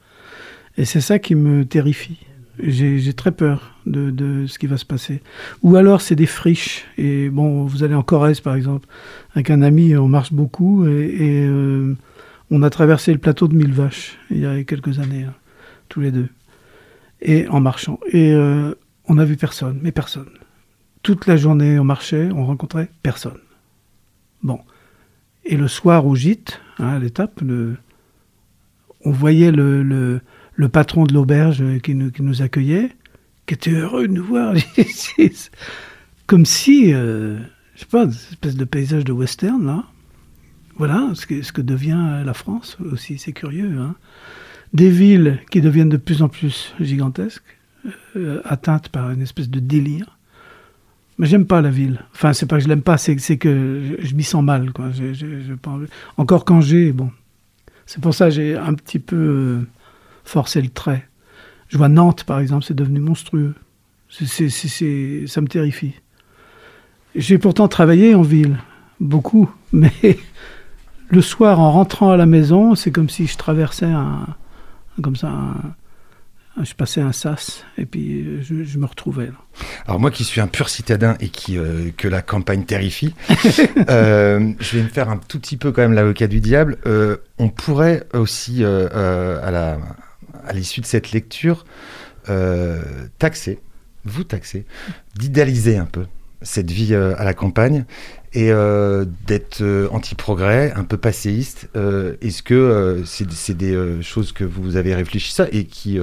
Et c'est ça qui me terrifie. J'ai très peur de, ce qui va se passer. Ou alors c'est des friches. Et bon, vous allez en Corrèze par exemple. Avec un ami, on marche beaucoup et, euh, on a traversé le plateau de Mille Vaches il y a quelques années, hein, tous les deux, et en marchant. Et euh, on n'a vu personne, mais personne. Toute la journée, on marchait, on rencontrait personne. Bon. Et le soir au gîte, hein, à l'étape, on voyait le- le patron de l'auberge qui nous, qui nous accueillait, qui était heureux de nous voir. *laughs* Comme si, euh, je sais pas, une espèce de paysage de western, là. voilà ce que, ce que devient la France aussi, c'est curieux. hein. Des villes qui deviennent de plus en plus gigantesques, euh, atteintes par une espèce de délire. Mais j'aime pas la ville. Enfin, c'est pas que je l'aime pas, c'est que je, je m'y sens mal. Quoi. Envie- Encore quand j'ai, bon, c'est pour ça que j'ai un petit peu euh, forcé le trait. Je vois Nantes, par exemple, c'est devenu monstrueux. C'est- c'est- c'est- c'est- ça me terrifie. J'ai pourtant travaillé en ville, beaucoup, *laughs* mais le soir, en rentrant à la maison, c'est comme si je traversais un, comme ça, un- je passais un sas et puis euh, je, je me retrouvais. là. Alors moi qui suis un pur citadin et qui euh, que la campagne terrifie, *laughs* euh, je vais me faire un tout petit peu quand même l'avocat du diable. Euh, on pourrait aussi à la à l'issue de cette lecture euh, taxer, vous taxer, d'idéaliser un peu cette vie euh, à la campagne et euh, d'être anti-progrès, un peu passéiste. Est-ce que c'est des choses que vous avez réfléchi ça et qui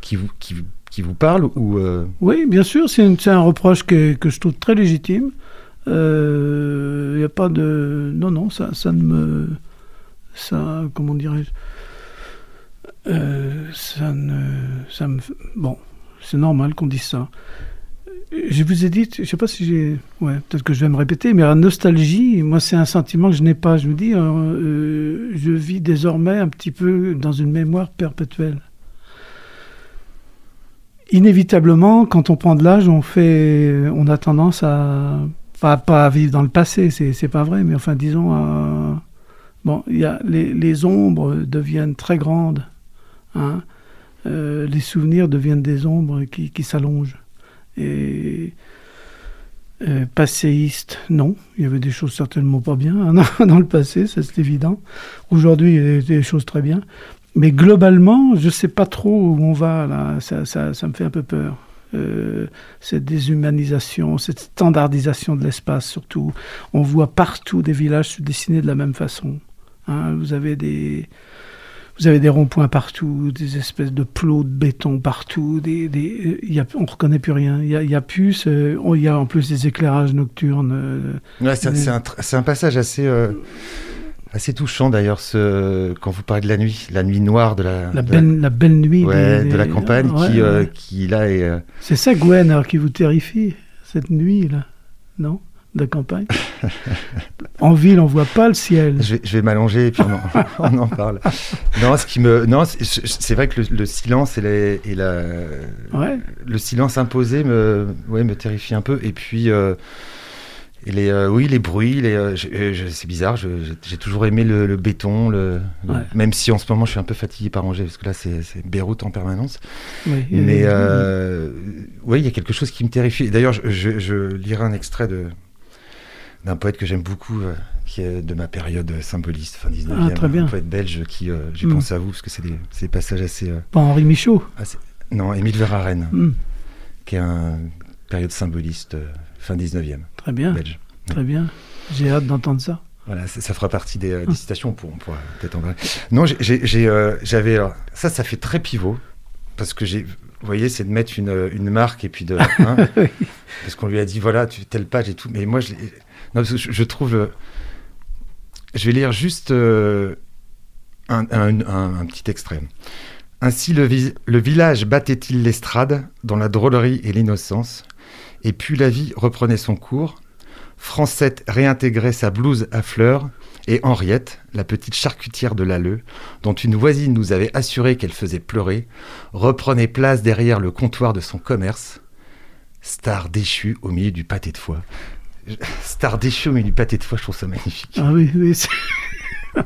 qui vous qui, vous- parlent ou Oui, bien sûr, c'est un reproche que, que je trouve très légitime. Il n'y a pas de... Non, non, ça, ça ne me... Ça, comment dirais-je Euh, Ça me... Bon, c'est normal qu'on dise ça. Je vous ai dit, je sais pas si j'ai... Ouais, peut-être que je vais me répéter, mais la nostalgie, moi, c'est un sentiment que je n'ai pas. Je me dis, euh, euh, je vis désormais un petit peu dans une mémoire perpétuelle inévitablement, quand on prend de l'âge, on fait, on a tendance à pas, à vivre dans le passé, c'est pas vrai, mais enfin disons, à- bon, y a les ombres deviennent très grandes, hein, euh, les souvenirs deviennent des ombres qui, s'allongent euh, passéiste, non, il y avait des choses certainement pas bien hein, *laughs* dans, le passé, c'est évident. Aujourd'hui, il y a des choses très bien. Mais globalement, je ne sais pas trop où on va là. Ça me fait un peu peur. Euh, cette déshumanisation, cette standardisation de l'espace surtout. On voit partout des villages se dessiner de la même façon. Hein, vous avez des, vous avez des ronds-points partout, des espèces de plots de béton partout. Des, des, euh, il y a, on ne reconnaît plus rien. Il y a, il y a plus, oh, il y a en plus des éclairages nocturnes. euh, Ouais, c'est un, passage assez, euh, assez touchant d'ailleurs, ce, quand vous parlez de la nuit, la nuit noire de la, la, de belle, la belle nuit. ouais, des- de la campagne ouais, qui, euh, ouais. qui là est. euh, C'est ça, Gwen, alors, qui vous terrifie, cette nuit-là, non? De campagne En ville, on voit pas le ciel. je, vais, je vais m'allonger et puis on en, *laughs* on en parle. Non, ce qui me, non, c'est vrai que le, le silence et, les- et la, Ouais. le silence imposé me, ouais, me terrifie un peu. Et puis, euh, et les, euh, oui, les bruits, les, euh, c'est bizarre. J'ai toujours aimé le, le béton, le, même si en ce moment je suis un peu fatigué par Angers parce que là c'est Beyrouth en permanence. Oui, Mais euh, oui, il y a quelque chose qui me terrifie. D'ailleurs, je, je- je lirai un extrait de d'un poète que j'aime beaucoup, euh, qui est de ma période symboliste, fin 19e, Ah, très bien. un poète belge qui, euh, j'ai Mm. pensé à vous parce que c'est des, passages assez, euh, Pas Henri Michaud. assez- Non, Émile Verhaeren, Hmm, qui est un période symboliste euh, fin 19e, très bien, belge. très bien. J'ai hâte d'entendre ça. Voilà, ça, ça fera partie des, euh, des citations, on pourra, on pourra peut-être en parler. Non, euh, j'avais... ça, ça fait très pivot, parce que j'ai... Vous voyez, c'est de mettre une, une marque et puis de... hein, *laughs* Oui. parce qu'on lui a dit, voilà, tu, telle page et tout. Mais moi, je, je, trouve... euh, je vais lire juste euh, un, petit extrait. Ainsi, le, vi- le village battait-il l'estrade dans la drôlerie et l'innocence, et puis la vie reprenait son cours. Francette réintégrait sa blouse à fleurs, et Henriette, la petite charcutière de l'Alleux, dont une voisine nous avait assuré qu'elle faisait pleurer, reprenait place derrière le comptoir de son commerce. Star déchue au milieu du pâté de foie. Je- Star déchue au milieu du pâté de foie, je trouve ça magnifique. Ah oui, oui. *laughs*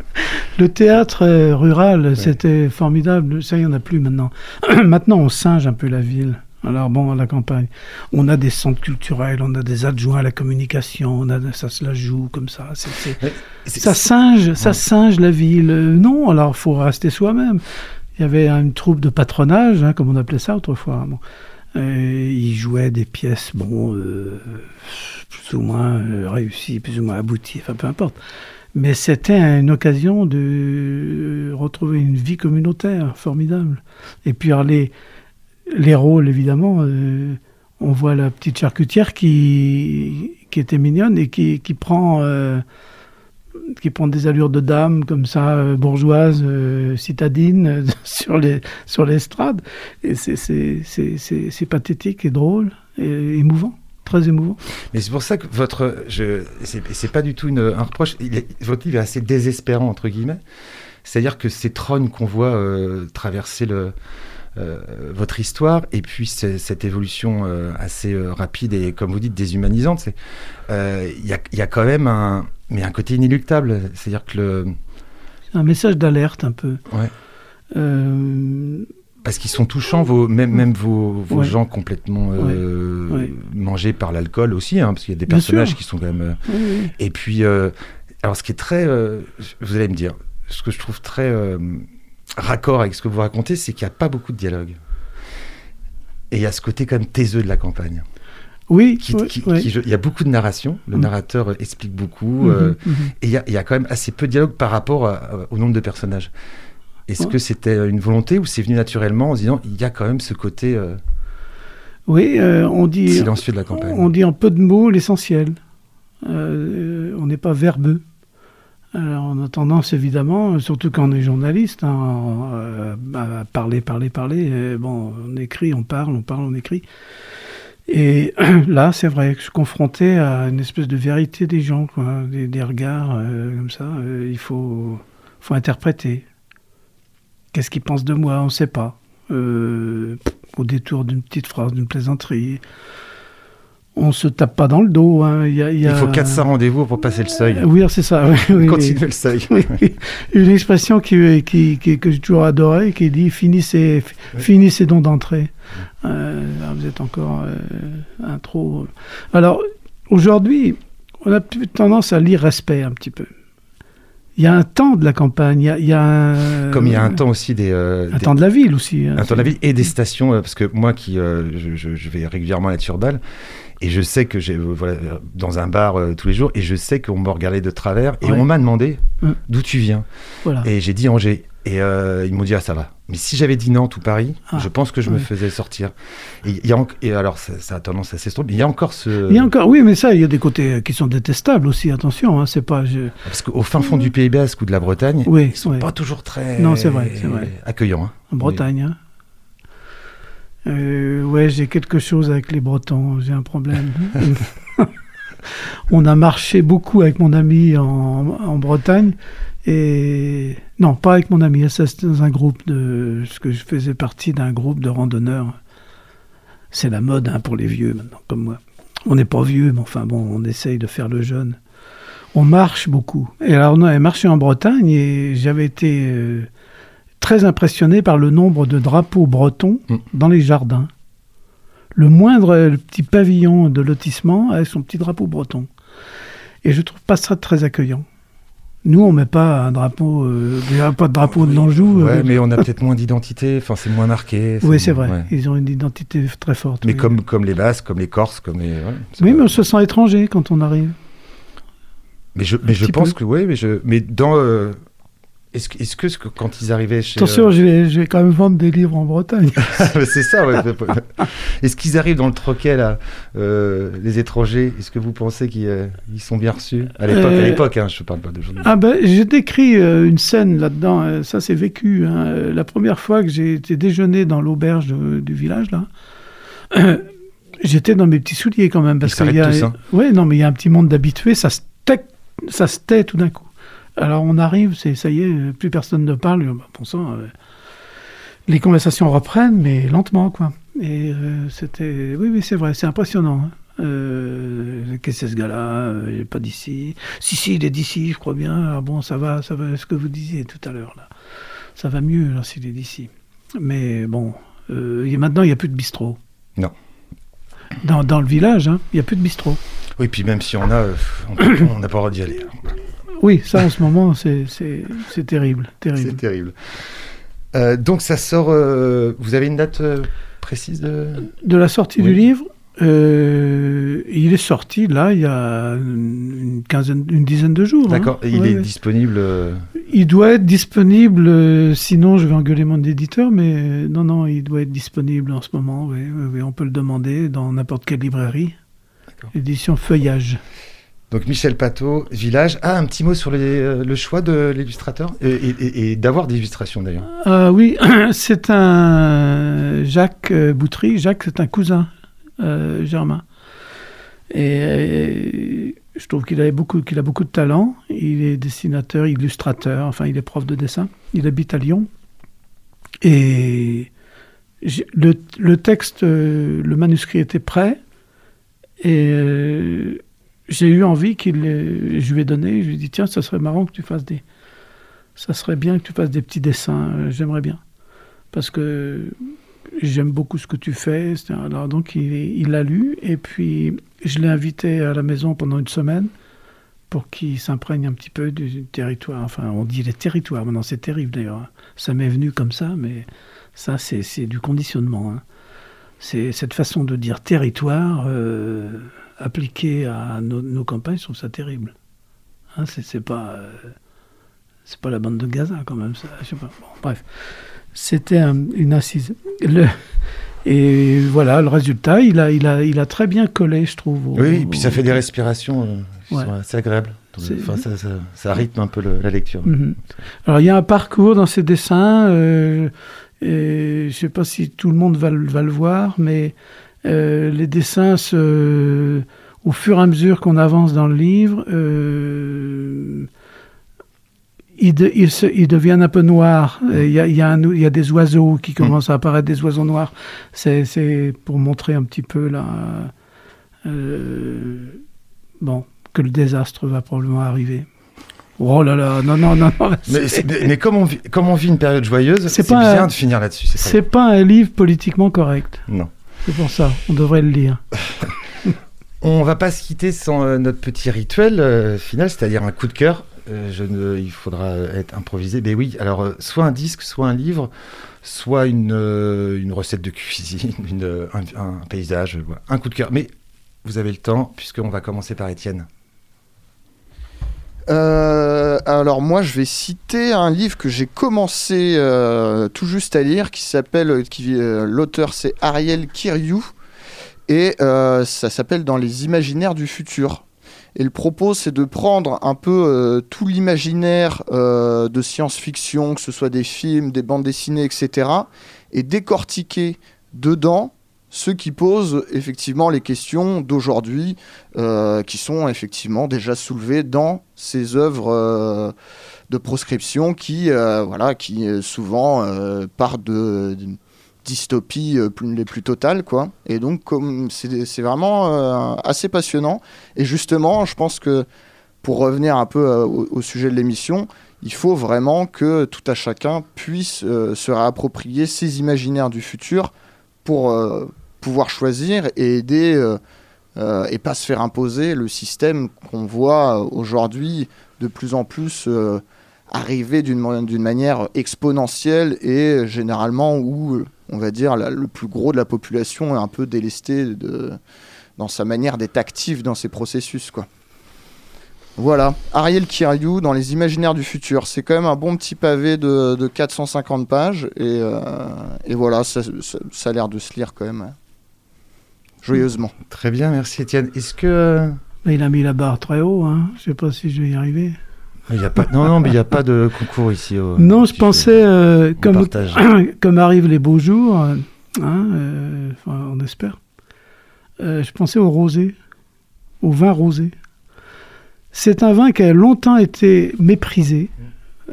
Le théâtre euh, rural, c'était formidable. Ça, il n'y en a plus maintenant. *clears throat* maintenant, on singe un peu la ville. Alors bon, à la campagne, on a des centres culturels, on a des adjoints à la communication, on a, ça se la joue comme ça. Mais Ça singe, ça singe la ville. Euh, Non, alors faut rester soi-même. Il y avait une troupe de patronage, hein, comme on appelait ça autrefois. Bon. Et ils jouaient des pièces, bon, euh, plus ou moins euh, réussies, plus ou moins abouties, enfin peu importe. Mais c'était une occasion de euh, retrouver une vie communautaire formidable. Et puis alors, les, les rôles, évidemment, euh, on voit la petite charcutière qui, qui était mignonne et qui, qui prend... qui prend des allures de dame comme ça, euh, bourgeoise, euh, citadine, euh, *laughs* sur les sur l'estrade. Et c'est pathétique et drôle et émouvant, très émouvant. Mais c'est pour ça que votre. C'est, pas du tout une, un reproche. Votre livre est assez désespérant, entre guillemets. C'est-à-dire que ces trônes qu'on voit euh, traverser le, votre histoire, et puis cette évolution euh, assez euh, rapide et, comme vous dites, déshumanisante, euh, il y, a, il y a quand même un, mais un côté inéluctable. C'est-à-dire que le. Un message d'alerte un peu. Ouais. Euh, Parce qu'ils sont touchants, vos, même, même vos, vos Ouais. gens complètement euh, Ouais. Ouais. mangés par l'alcool aussi, hein, parce qu'il y a des Bien personnages sûr. qui sont quand même. euh, oui. Et puis, euh, alors ce qui est très, euh, vous allez me dire, ce que je trouve très euh, raccord avec ce que vous racontez, c'est qu'il n'y a pas beaucoup de dialogue. Et il y a ce côté quand même taiseux de la campagne. Oui, Qui, oui, qui- oui. qui- je- il y a beaucoup de narration, le Mhm. narrateur euh, explique beaucoup, Mhm, euh, mhm. et il y, a, il y a quand même assez peu de dialogue par rapport à- à- au nombre de personnages. Est-ce Ouais. que c'était une volonté ou c'est venu naturellement en se disant il y a quand même ce côté euh, Oui, euh, on dit silencieux de la campagne? on dit en peu de mots l'essentiel. Euh, on n'est pas verbeux. Alors, on a tendance évidemment, surtout quand on est journaliste, hein, euh, à parler, parler, parler. Bon, on écrit, on parle, on parle, on écrit. Et *clears throat* là, c'est vrai que je suis confronté à une espèce de vérité des gens, quoi, des, regards euh, comme ça. Euh, il faut, faut interpréter. Qu'est-ce qu'ils pensent de moi? On ne sait pas. Euh, au détour d'une petite phrase, d'une plaisanterie. On se tape pas dans le dos. hein. Il, y a, il y Il a- faut 400 rendez-vous pour passer le seuil. Oui, c'est ça. oui, oui, Continuez oui. le seuil. Oui, oui. Une expression qui, qui, qui- que j'ai toujours adorée, qui dit finissez, finissez donc d'entrer. Euh, alors vous êtes encore euh, un trop. Alors aujourd'hui, on a tendance à lire respect un petit peu. Il y a un temps de la campagne, il y a, il y a un, Comme il y a un temps aussi des, euh, un des- temps de la ville aussi. hein. un temps de la ville et des stations, euh, parce que moi qui je vais régulièrement à la Turballe, et je sais que j'ai euh, voilà, dans un bar euh, tous les jours, et je sais qu'on m'a regardé de travers, et Ouais. on m'a demandé Hum. d'où tu viens. Voilà. Et j'ai dit Angers. Et euh, ils m'ont dit ah ça va. Mais si j'avais dit Nantes ou Paris, Ah, je pense que je me faisais sortir. Et, y a en- et alors ça, ça a tendance à s'estomper. mais Il y a encore ce Il y a encore, oui, mais ça, il y a des côtés qui sont détestables aussi. Attention, hein, c'est pas. je- parce qu'au fin fond du Pays Basque ou de la Bretagne, Oui, ils sont oui. pas toujours très Non, c'est vrai, c'est vrai. accueillants. hein. En Bretagne. hein. Euh, ouais, j'ai quelque chose avec les Bretons. J'ai un problème. *laughs* *laughs* On a marché beaucoup avec mon ami en, en Bretagne. Et non, pas avec mon ami. Ça, c'était dans un groupe de. Parce que je faisais partie d'un groupe de randonneurs. C'est la mode hein, pour les vieux maintenant, comme moi. On n'est pas vieux, mais enfin bon, on essaye de faire le jeune. On marche beaucoup. Et alors, on avait marché en Bretagne et j'avais été. euh, très impressionné par le nombre de drapeaux bretons Mm. dans les jardins. Le moindre le petit pavillon de lotissement avec son petit drapeau breton. Et je trouve pas ça très accueillant. Nous, on met pas un drapeau, euh, a pas de drapeau de l'Anjou. Ouais, euh, mais on a peut-être moins d'identité. Enfin, c'est moins marqué. oui, c'est vrai. ouais. Ils ont une identité très forte. Mais oui. comme, comme les Basques, comme les Corses, comme les. ouais, Oui, pas- mais on se sent étranger quand on arrive. Mais je, mais je pense peu. que oui, mais je, mais dans. euh, est-ce que, est-ce que que- quand ils arrivaient chez. Attention, euh, je, vais, je vais quand même vendre des livres en Bretagne. *laughs* c'est ça. ouais. *laughs* est-ce qu'ils arrivent dans le troquet là, euh, les étrangers? Est-ce que vous pensez qu'ils euh, sont bien reçus? À l'époque hein, je parle pas d'aujourd'hui. Ah ben, j'ai décrit une scène là-dedans, ça c'est vécu. hein. La première fois que j'ai été déjeuner dans l'auberge du village, là, *clears throat* j'étais dans mes petits souliers quand même. Parce qu'il y a, tous, hein. ouais, non, mais il y a un petit monde d'habitués, ça se tait, ça se tait tout d'un coup. Alors on arrive, c'est ça y est, plus personne ne parle. bah, Bon sang, euh, les conversations reprennent, mais lentement, quoi. Et euh, c'était, oui, oui, c'est vrai, c'est impressionnant. hein. Euh, Qu'est-ce que c'est ce gars-là Il n'est pas d'ici. Si, si, il est d'ici, je crois bien. Ah bon, ça va, ça va. Ce que vous disiez tout à l'heure là, ça va mieux là s'il est d'ici. Mais bon, euh, maintenant il n'y a plus de bistrot. Non. Dans, dans le village, hein, il n'y a plus de bistrot. Oui, puis même si on a, on n'a pas le droit d'y aller. Oui, ça en ce moment, c'est terrible, terrible. C'est terrible. Euh, donc ça sort. euh, vous avez une date euh, précise de De la sortie Oui. du livre, il est sorti là, il y a une quinzaine, une dizaine de jours. hein. D'accord. Il Ouais, est ouais. disponible. Il doit être disponible, sinon je vais engueuler mon éditeur, mais non, non, il doit être disponible en ce moment, oui, on peut le demander dans n'importe quelle librairie. Édition Feuillage. Donc Michel Pateau, Village. Ah, un petit mot sur euh, le choix de l'illustrateur et, d'avoir des illustrations d'ailleurs. Ah oui, *clears throat* c'est un Jacques euh, Boutry. Jacques, c'est un cousin euh, germain. Et euh, je trouve qu'il a beaucoup de talent. Il est dessinateur, illustrateur. Enfin, il est prof de dessin. Il habite à Lyon. Et le, le texte, euh, le manuscrit était prêt. Et euh, j'ai eu envie qu'il, je lui ai donné. Je lui ai dit tiens, ça serait marrant que tu fasses des ça serait bien que tu fasses des petits dessins, euh, j'aimerais bien. Parce que j'aime beaucoup ce que tu fais. Alors donc il l'a lu et puis je l'ai invité à la maison pendant une semaine pour qu'il s'imprègne un petit peu du territoire. Enfin, on dit les territoires, maintenant c'est terrible d'ailleurs. hein. Ça m'est venu comme ça, mais ça c'est du conditionnement. hein. C'est cette façon de dire territoire euh, appliquée à nos, nos campagnes, je trouve ça terrible. Hein, c'est c'est pas... euh, c'est pas la bande de Gaza quand même, ça. Je sais pas. Bon, bref, c'était un- une assise. Le- et voilà, le résultat, il a, il a, il a très bien collé, je trouve. au- Oui, et puis ça fait des respirations euh, qui Ouais. sont assez agréables. Enfin, ça, ça, ça rythme un peu le- la lecture. Mhm. Alors il y a un parcours dans ces dessins. euh, et je sais pas si tout le monde va, va le voir, mais euh, les dessins, se, au fur et à mesure qu'on avance dans le livre, euh, ils, de- ils se- ils deviennent un peu noirs. Et Il y a, y, y des oiseaux qui commencent à apparaître, des oiseaux noirs. C'est pour montrer un petit peu là, euh, bon, que le désastre va probablement arriver. Oh là là, non, non, non, non. Mais, *laughs* mais- comme, on vit, comme on vit une période joyeuse, C'est bien un- de finir là-dessus. c'est pas un livre politiquement correct. Non. C'est pour ça, on devrait le lire. *laughs* On va pas se quitter sans euh, notre petit rituel euh, final, c'est-à-dire un coup de cœur. Euh, il faudra être improvisé. Mais oui, alors soit un disque, soit un livre, soit une, recette de cuisine, *laughs* un, un paysage, un coup de cœur. Mais vous avez le temps, puisqu'on va commencer par Étienne. Euh, alors moi, je vais citer un livre que j'ai commencé euh, tout juste à lire, qui s'appelle, qui euh, l'auteur c'est Ariel Kiriou, et ça s'appelle Dans les imaginaires du futur. Et le propos, c'est de prendre un peu tout l'imaginaire de science-fiction, que ce soit des films, des bandes dessinées, etc., et décortiquer dedans ceux qui posent effectivement les questions d'aujourd'hui, euh, qui sont effectivement déjà soulevées dans ces œuvres euh, de proscription qui, euh, voilà, qui souvent partent de, de dystopies les plus totales, quoi. Et donc, c'est vraiment assez passionnant. Et justement, je pense que pour revenir un peu au, sujet de l'émission, il faut vraiment que tout à chacun puisse se réapproprier ces imaginaires du futur pour pouvoir choisir et aider euh, euh, et pas se faire imposer le système qu'on voit aujourd'hui de plus en plus euh, arriver d'une ma- d'une manière exponentielle et généralement où euh, on va dire le plus gros de la population est un peu délesté de, dans sa manière d'être actif dans ces processus quoi. Voilà, Ariel Kiriou dans Les Imaginaires du Futur. C'est quand même un bon petit pavé de, de 450 pages. Et, euh, et voilà, ça, ça- ça a l'air de se lire quand même. Joyeusement. Très bien, merci Étienne. Est-ce que euh, il a mis la barre très haut, hein. je sais pas si je vais y arriver. il y a pas Non, non, mais il n'y a pas de concours ici. au- non, je pensais, euh, comme, *coughs* comme arrivent les beaux jours, euh, hein, euh, enfin, on espère, euh, je pensais au rosé, au vin rosé. C'est un vin qui a longtemps été méprisé,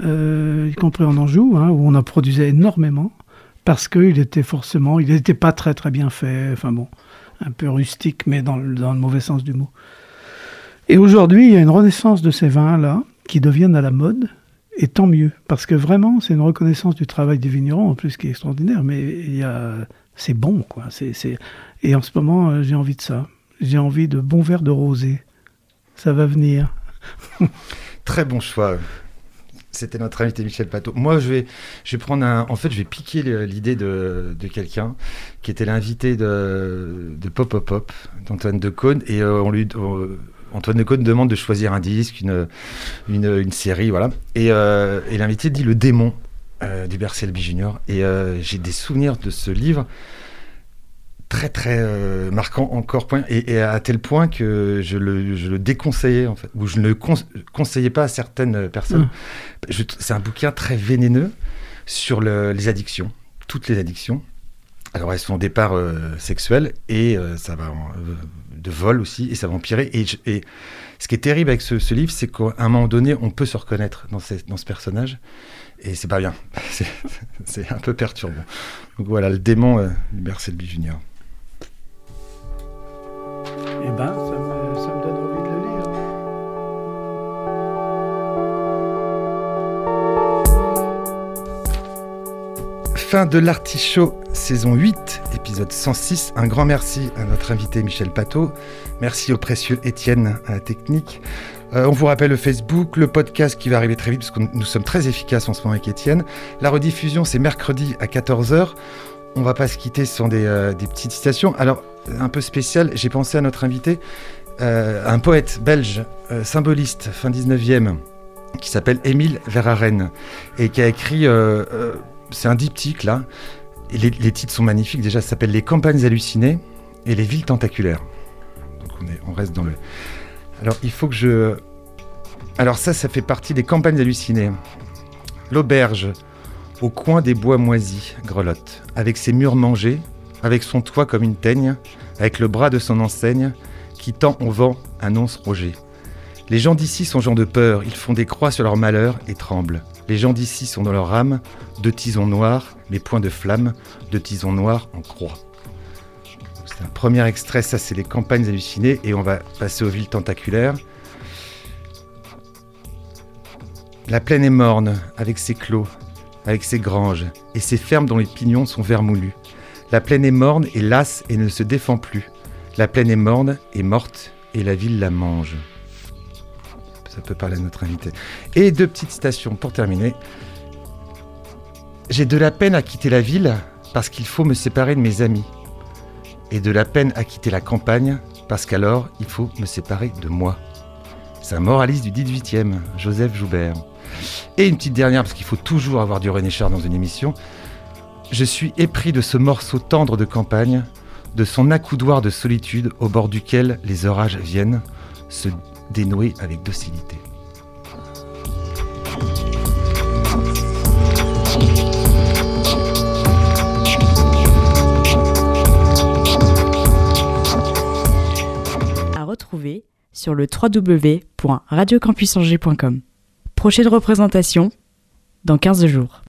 euh, y compris en Anjou, hein, où on en produisait énormément, parce qu'il était forcément, il n'était pas très très bien fait, enfin bon, un peu rustique, mais dans le, mauvais sens du mot. Et aujourd'hui, il y a une renaissance de ces vins-là, qui deviennent à la mode, et tant mieux, parce que vraiment, c'est une reconnaissance du travail des vignerons, en plus, qui est extraordinaire, mais il y a... c'est bon, quoi. Et en ce moment, euh, j'ai envie de ça. J'ai envie de bons verres de rosé. Ça va venir. Très bon choix. C'était notre invité Michel Pateau. Moi, je vais, je vais prendre un. En fait, je vais piquer l'idée de, de quelqu'un qui était l'invité de, de Pop Pop Pop, d'Antoine Decaune. Et euh, on lui. Antoine Decaune demande de choisir un disque, une, une, série, voilà. Et, euh, et l'invité dit Le démon euh, du Selby Junior. Et euh, j'ai des souvenirs de ce livre très très euh, marquant encore point et, et à tel point que je le, je le déconseillais en fait ou je ne le con- conseillais pas à certaines personnes. Mm. T- C'est un bouquin très vénéneux sur le- les addictions, toutes les addictions. Alors elles sont au départ euh, sexuelles et euh, ça va en- de vol aussi et ça va empirer et, je- et ce qui est terrible avec ce, ce livre c'est qu'à un moment donné on peut se reconnaître dans, ces- dans ce personnage et c'est pas bien, *laughs* c'est un peu perturbant. Donc voilà, le démon euh, Hubert Selby Junior. Eh ben, ça me, donne envie de le lire. Fin de l'artichaut saison 8, épisode 106. Un grand merci à notre invité Michel Pateau. Merci au précieux Étienne à la technique. Euh, on vous rappelle le Facebook, le podcast qui va arriver très vite parce que nous sommes très efficaces en ce moment avec Étienne. La rediffusion, c'est mercredi à 14h. On va pas se quitter sans des, euh, des petites citations. Alors, un peu spécial, j'ai pensé à notre invité, euh, un poète belge, euh, symboliste, fin 19e, qui s'appelle Émile Verhaeren et qui a écrit... euh, c'est un diptyque là. Les titres sont magnifiques. Déjà, ça s'appelle Les campagnes hallucinées et Les villes tentaculaires. Donc on, est, on reste dans le. Alors il faut que je. Alors ça, ça fait partie des campagnes hallucinées. L'auberge, au coin des bois moisis, grelotte, avec ses murs mangés, avec son toit comme une teigne, avec le bras de son enseigne, qui tend au vent, annonce Roger. Les gens d'ici sont gens de peur, ils font des croix sur leur malheur et tremblent. Les gens d'ici sont dans leur âme, de tisons noirs, les points de flamme, de tisons noirs en croix. C'est un premier extrait, ça c'est les campagnes hallucinées, et on va passer aux villes tentaculaires. La plaine est morne, avec ses clos, avec ses granges, et ses fermes dont les pignons sont vermoulus. La plaine est morne et lasse et ne se défend plus. La plaine est morne et morte, et la ville la mange. Ça peut parler à notre invité. Et deux petites citations pour terminer. J'ai de la peine à quitter la ville parce qu'il faut me séparer de mes amis. Et de la peine à quitter la campagne parce qu'alors il faut me séparer de moi. C'est un moraliste du 18e, Joseph Joubert. Et une petite dernière, parce qu'il faut toujours avoir du René Char dans une émission. Je suis épris de ce morceau tendre de campagne, de son accoudoir de solitude au bord duquel les orages viennent se dénouer avec docilité. À retrouver sur le www.radiocampusangers.com. Prochaine représentation dans 15 jours.